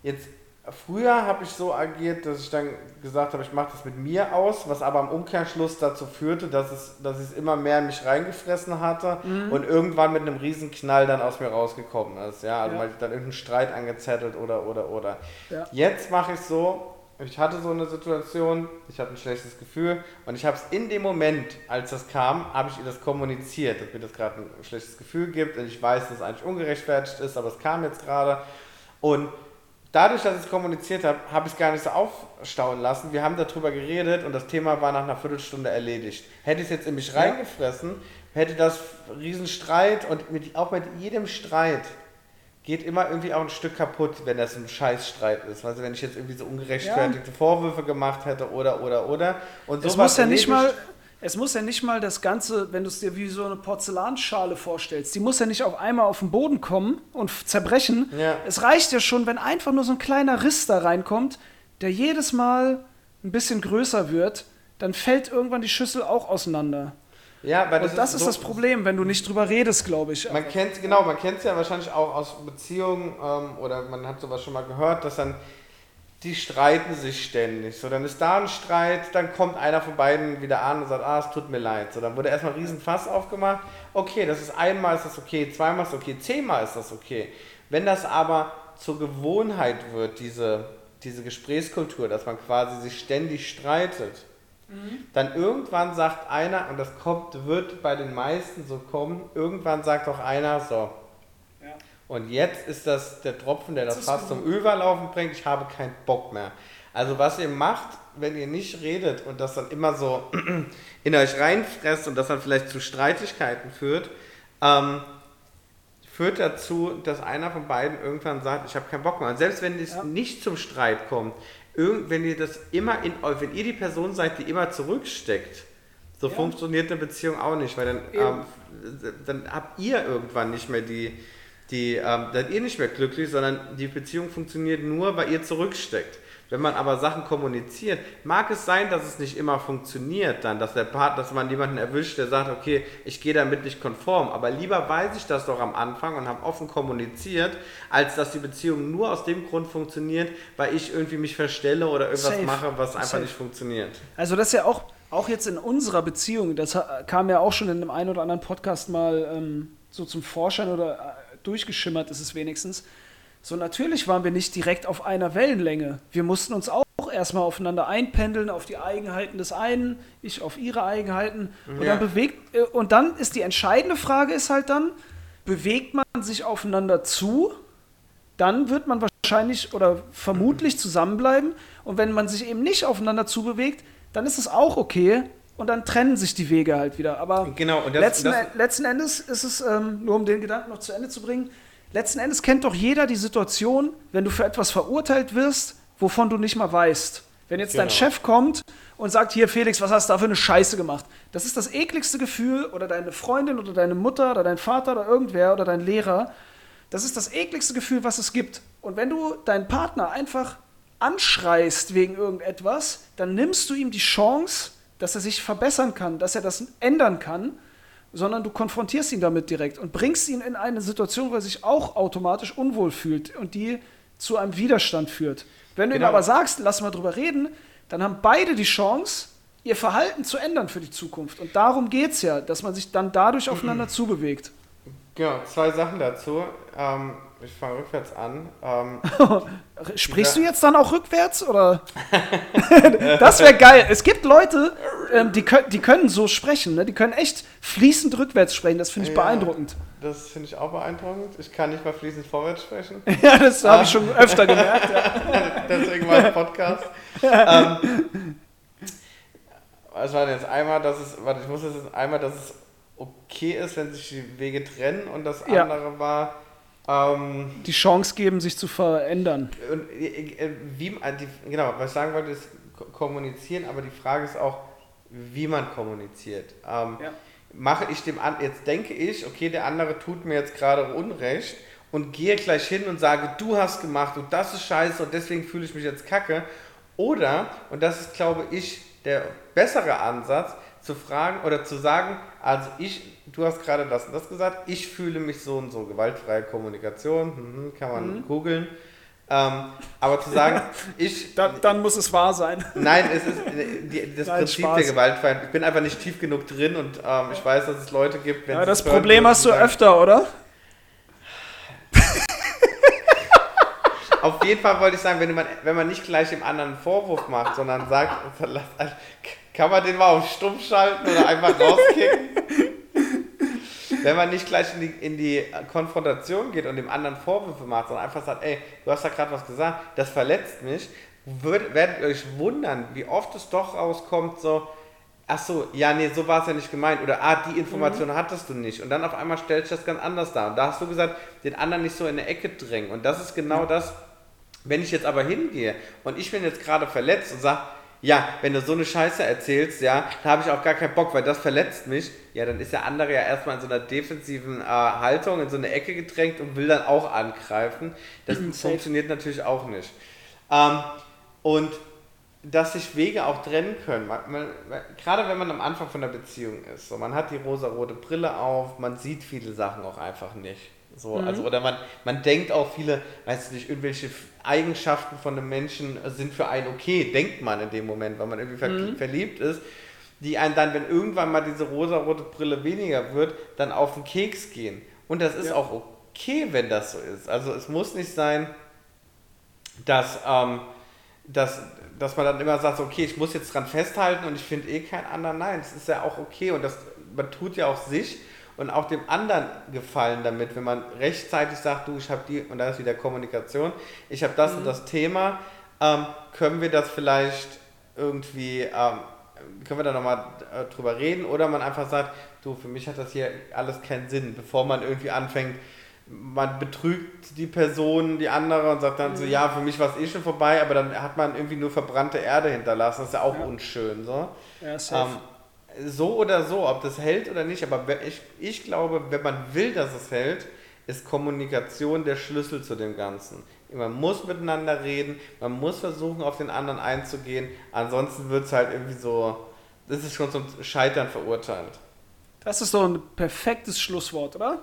Jetzt Früher habe ich so agiert, dass ich dann gesagt habe, ich mache das mit mir aus, was aber im Umkehrschluss dazu führte, dass es, dass ich es immer mehr in mich reingefressen hatte und irgendwann mit einem riesen Knall dann aus mir rausgekommen ist. Ja, also Ja. weil ich dann irgendeinen Streit angezettelt oder oder oder. Ja. Jetzt mache ich so, ich hatte so eine Situation, ich hatte ein schlechtes Gefühl und ich habe es in dem Moment, als das kam, habe ich ihr das kommuniziert, dass mir das gerade ein schlechtes Gefühl gibt und ich weiß, dass es eigentlich ungerechtfertigt ist, aber es kam jetzt gerade und dadurch, dass ich es kommuniziert habe, habe ich es gar nicht so aufstauen lassen. Wir haben darüber geredet und das Thema war nach einer Viertelstunde erledigt. Hätte ich es jetzt in mich reingefressen, hätte das Riesenstreit und mit, auch mit jedem Streit geht immer irgendwie auch ein Stück kaputt, wenn das ein Scheißstreit ist. Also wenn ich jetzt irgendwie so ungerechtfertigte Vorwürfe gemacht hätte oder oder oder und Es sowas muss ja nicht mal, es muss ja nicht mal das Ganze, wenn du es dir wie so eine Porzellanschale vorstellst, die muss ja nicht auf einmal auf den Boden kommen und zerbrechen. Ja. Es reicht ja schon, wenn einfach nur so ein kleiner Riss da reinkommt, der jedes Mal ein bisschen größer wird, dann fällt irgendwann die Schüssel auch auseinander. Ja, weil Und das ist so- das Problem, wenn du nicht drüber redest, glaube ich. Man kennt genau, man kennt es ja wahrscheinlich auch aus Beziehungen ähm, oder man hat sowas schon mal gehört, dass dann die streiten sich ständig. So, dann ist da ein Streit, dann kommt einer von beiden wieder an und sagt, ah, es tut mir leid. So, dann wurde erstmal ein riesen Fass aufgemacht. Okay, das ist einmal ist das okay, zweimal ist das okay, zehnmal ist das okay. Wenn das aber zur Gewohnheit wird, diese, diese Gesprächskultur, dass man quasi sich ständig streitet, dann irgendwann sagt einer, und das kommt, wird bei den meisten so kommen, irgendwann sagt auch einer, so, Ja. und jetzt ist das der Tropfen, der das ist Fass zum Überlaufen bringt, ich habe keinen Bock mehr. Also was ihr macht, wenn ihr nicht redet und das dann immer so in euch reinfresst und das dann vielleicht zu Streitigkeiten führt, ähm, führt dazu, dass einer von beiden irgendwann sagt, ich habe keinen Bock mehr. Und selbst wenn es Ja. nicht zum Streit kommt, irgend, wenn ihr das immer in euch, wenn ihr die Person seid, die immer zurücksteckt, so Ja. funktioniert eine Beziehung auch nicht, weil dann, ähm, dann habt ihr irgendwann nicht mehr die, die ähm, dann seid ihr nicht mehr glücklich, sondern die Beziehung funktioniert nur, weil ihr zurücksteckt. Wenn man aber Sachen kommuniziert, mag es sein, dass es nicht immer funktioniert dann, dass der Partner, dass man jemanden erwischt, der sagt, okay, ich gehe damit nicht konform, aber lieber weiß ich das doch am Anfang und habe offen kommuniziert, als dass die Beziehung nur aus dem Grund funktioniert, weil ich irgendwie mich verstelle oder irgendwas Safe. mache, was einfach Safe. nicht funktioniert. Also das ist ja auch, auch jetzt in unserer Beziehung, das kam ja auch schon in dem einen oder anderen Podcast mal ähm, so zum Vorschein oder äh, durchgeschimmert ist es wenigstens. So natürlich waren wir nicht direkt auf einer Wellenlänge. Wir mussten uns auch erstmal aufeinander einpendeln, auf die Eigenheiten des einen, ich auf ihre Eigenheiten. Und Ja. dann bewegt, äh, und dann ist die entscheidende Frage ist halt dann, bewegt man sich aufeinander zu, dann wird man wahrscheinlich oder vermutlich zusammenbleiben. Und wenn man sich eben nicht aufeinander zubewegt, dann ist es auch okay. Und dann trennen sich die Wege halt wieder. Aber Genau, das- letzten, das- letzten Endes ist es, ähm, nur um den Gedanken noch zu Ende zu bringen, letzten Endes kennt doch jeder die Situation, wenn du für etwas verurteilt wirst, wovon du nicht mal weißt. Wenn jetzt dein Genau. Chef kommt und sagt, hier Felix, was hast du da für eine Scheiße gemacht? Das ist das ekligste Gefühl oder deine Freundin oder deine Mutter oder dein Vater oder irgendwer oder dein Lehrer. Das ist das ekligste Gefühl, was es gibt. Und wenn du deinen Partner einfach anschreist wegen irgendetwas, dann nimmst du ihm die Chance, dass er sich verbessern kann, dass er das ändern kann, sondern du konfrontierst ihn damit direkt und bringst ihn in eine Situation, wo er sich auch automatisch unwohl fühlt und die zu einem Widerstand führt. Wenn du ihm Genau. aber sagst, lass mal drüber reden, dann haben beide die Chance, ihr Verhalten zu ändern für die Zukunft. Und darum geht es ja, dass man sich dann dadurch aufeinander zubewegt. Genau, zwei Sachen dazu. Ähm, ich fange rückwärts an. Ähm, Sprichst du jetzt dann auch rückwärts oder? das wäre geil. Es gibt Leute, ähm, die, können, die können so sprechen, ne? die können echt fließend rückwärts sprechen. Das finde ich Ja. beeindruckend. das finde ich auch beeindruckend. Ich kann nicht mal fließend vorwärts sprechen. Ja, das habe ich schon öfter gemerkt. Ja. Deswegen es Podcast. ähm, was war jetzt einmal, dass es, warte, ich muss jetzt einmal, dass es okay ist, wenn sich die Wege trennen und das andere war, ähm, Die Chance geben, sich zu verändern. und, äh, äh, wie, äh, genau, was ich sagen wollte, ist ko- kommunizieren, aber die Frage ist auch, wie man kommuniziert. Ähm, Ja. Mache ich dem an, jetzt denke ich, okay, der andere tut mir jetzt gerade Unrecht und gehe gleich hin und sage, du hast gemacht und das ist scheiße und deswegen fühle ich mich jetzt kacke. Oder, und das ist, glaube ich, der bessere Ansatz, zu fragen oder zu sagen, also ich, du hast gerade das und das gesagt, ich fühle mich so und so, gewaltfreie Kommunikation, mhm, kann man googeln. Ähm, aber zu sagen, ich, Dann, dann muss es wahr sein. Nein, es ist äh, die, das Nein, Prinzip Spaß. der Gewaltfreiheit. Ich bin einfach nicht tief genug drin und ähm, ich weiß, dass es Leute gibt, wenn Ja, das hören, Problem hast du sagen- öfter, oder? Auf jeden Fall wollte ich sagen, wenn man, wenn man nicht gleich dem anderen einen Vorwurf macht, sondern sagt, kann man den mal auf stumm schalten oder einfach rauskicken? Wenn man nicht gleich in die, in die Konfrontation geht und dem anderen Vorwürfe macht, sondern einfach sagt, ey, du hast da gerade was gesagt, das verletzt mich, würd, werdet ihr euch wundern, wie oft es doch rauskommt, so, ach so, ja, nee, so war es ja nicht gemeint, oder ah, die Information hattest du nicht, und dann auf einmal stellst du das ganz anders dar. Und da hast du gesagt, den anderen nicht so in eine Ecke drängen. Und das ist genau das, wenn ich jetzt aber hingehe und ich bin jetzt gerade verletzt und sage, ja, wenn du so eine Scheiße erzählst, ja, da habe ich auch gar keinen Bock, weil das verletzt mich, ja, dann ist der andere ja erstmal in so einer defensiven äh, Haltung, in so eine Ecke gedrängt und will dann auch angreifen. Das Safe. funktioniert natürlich auch nicht. Ähm, und dass sich Wege auch trennen können. Man, man, man, gerade wenn man am Anfang von der Beziehung ist, so, man hat die rosa-rote Brille auf, man sieht viele Sachen auch einfach nicht. So, also, oder man, man denkt auch viele, weiß ich nicht, irgendwelche Eigenschaften von einem Menschen sind für einen okay, denkt man in dem Moment, weil man irgendwie ver verliebt ist, die einen dann, wenn irgendwann mal diese rosa-rote Brille weniger wird, dann auf den Keks gehen. Und das ist Ja. auch okay, wenn das so ist. Also es muss nicht sein, dass, ähm, dass, dass man dann immer sagt, okay, ich muss jetzt dran festhalten und ich finde eh keinen anderen. Nein, das ist ja auch okay und das, man tut ja auch sich und auch dem anderen Gefallen damit, wenn man rechtzeitig sagt, du, ich habe die, und da ist wieder Kommunikation, ich habe das und das Thema, ähm, können wir das vielleicht irgendwie, ähm, können wir da nochmal äh, drüber reden? Oder man einfach sagt, du, für mich hat das hier alles keinen Sinn, bevor man irgendwie anfängt, man betrügt die Person, die andere und sagt dann so, ja, für mich war es eh schon vorbei, aber dann hat man irgendwie nur verbrannte Erde hinterlassen. Das ist ja auch unschön, so. Ja, safe. Ähm, so oder so, ob das hält oder nicht, aber ich, ich glaube, wenn man will, dass es hält, ist Kommunikation der Schlüssel zu dem Ganzen. Man muss miteinander reden, man muss versuchen, auf den anderen einzugehen, ansonsten wird es halt irgendwie so, das ist schon zum Scheitern verurteilt. Das ist doch ein perfektes Schlusswort, oder?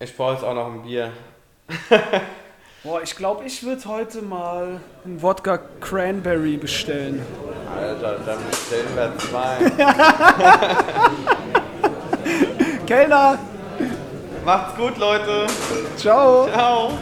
Ich brauche jetzt auch noch ein Bier. Boah, ich glaube, ich würde heute mal einen Wodka Cranberry bestellen. Alter, dann bestellen wir zwei. Kellner, Macht's gut, Leute. ciao. Ciao.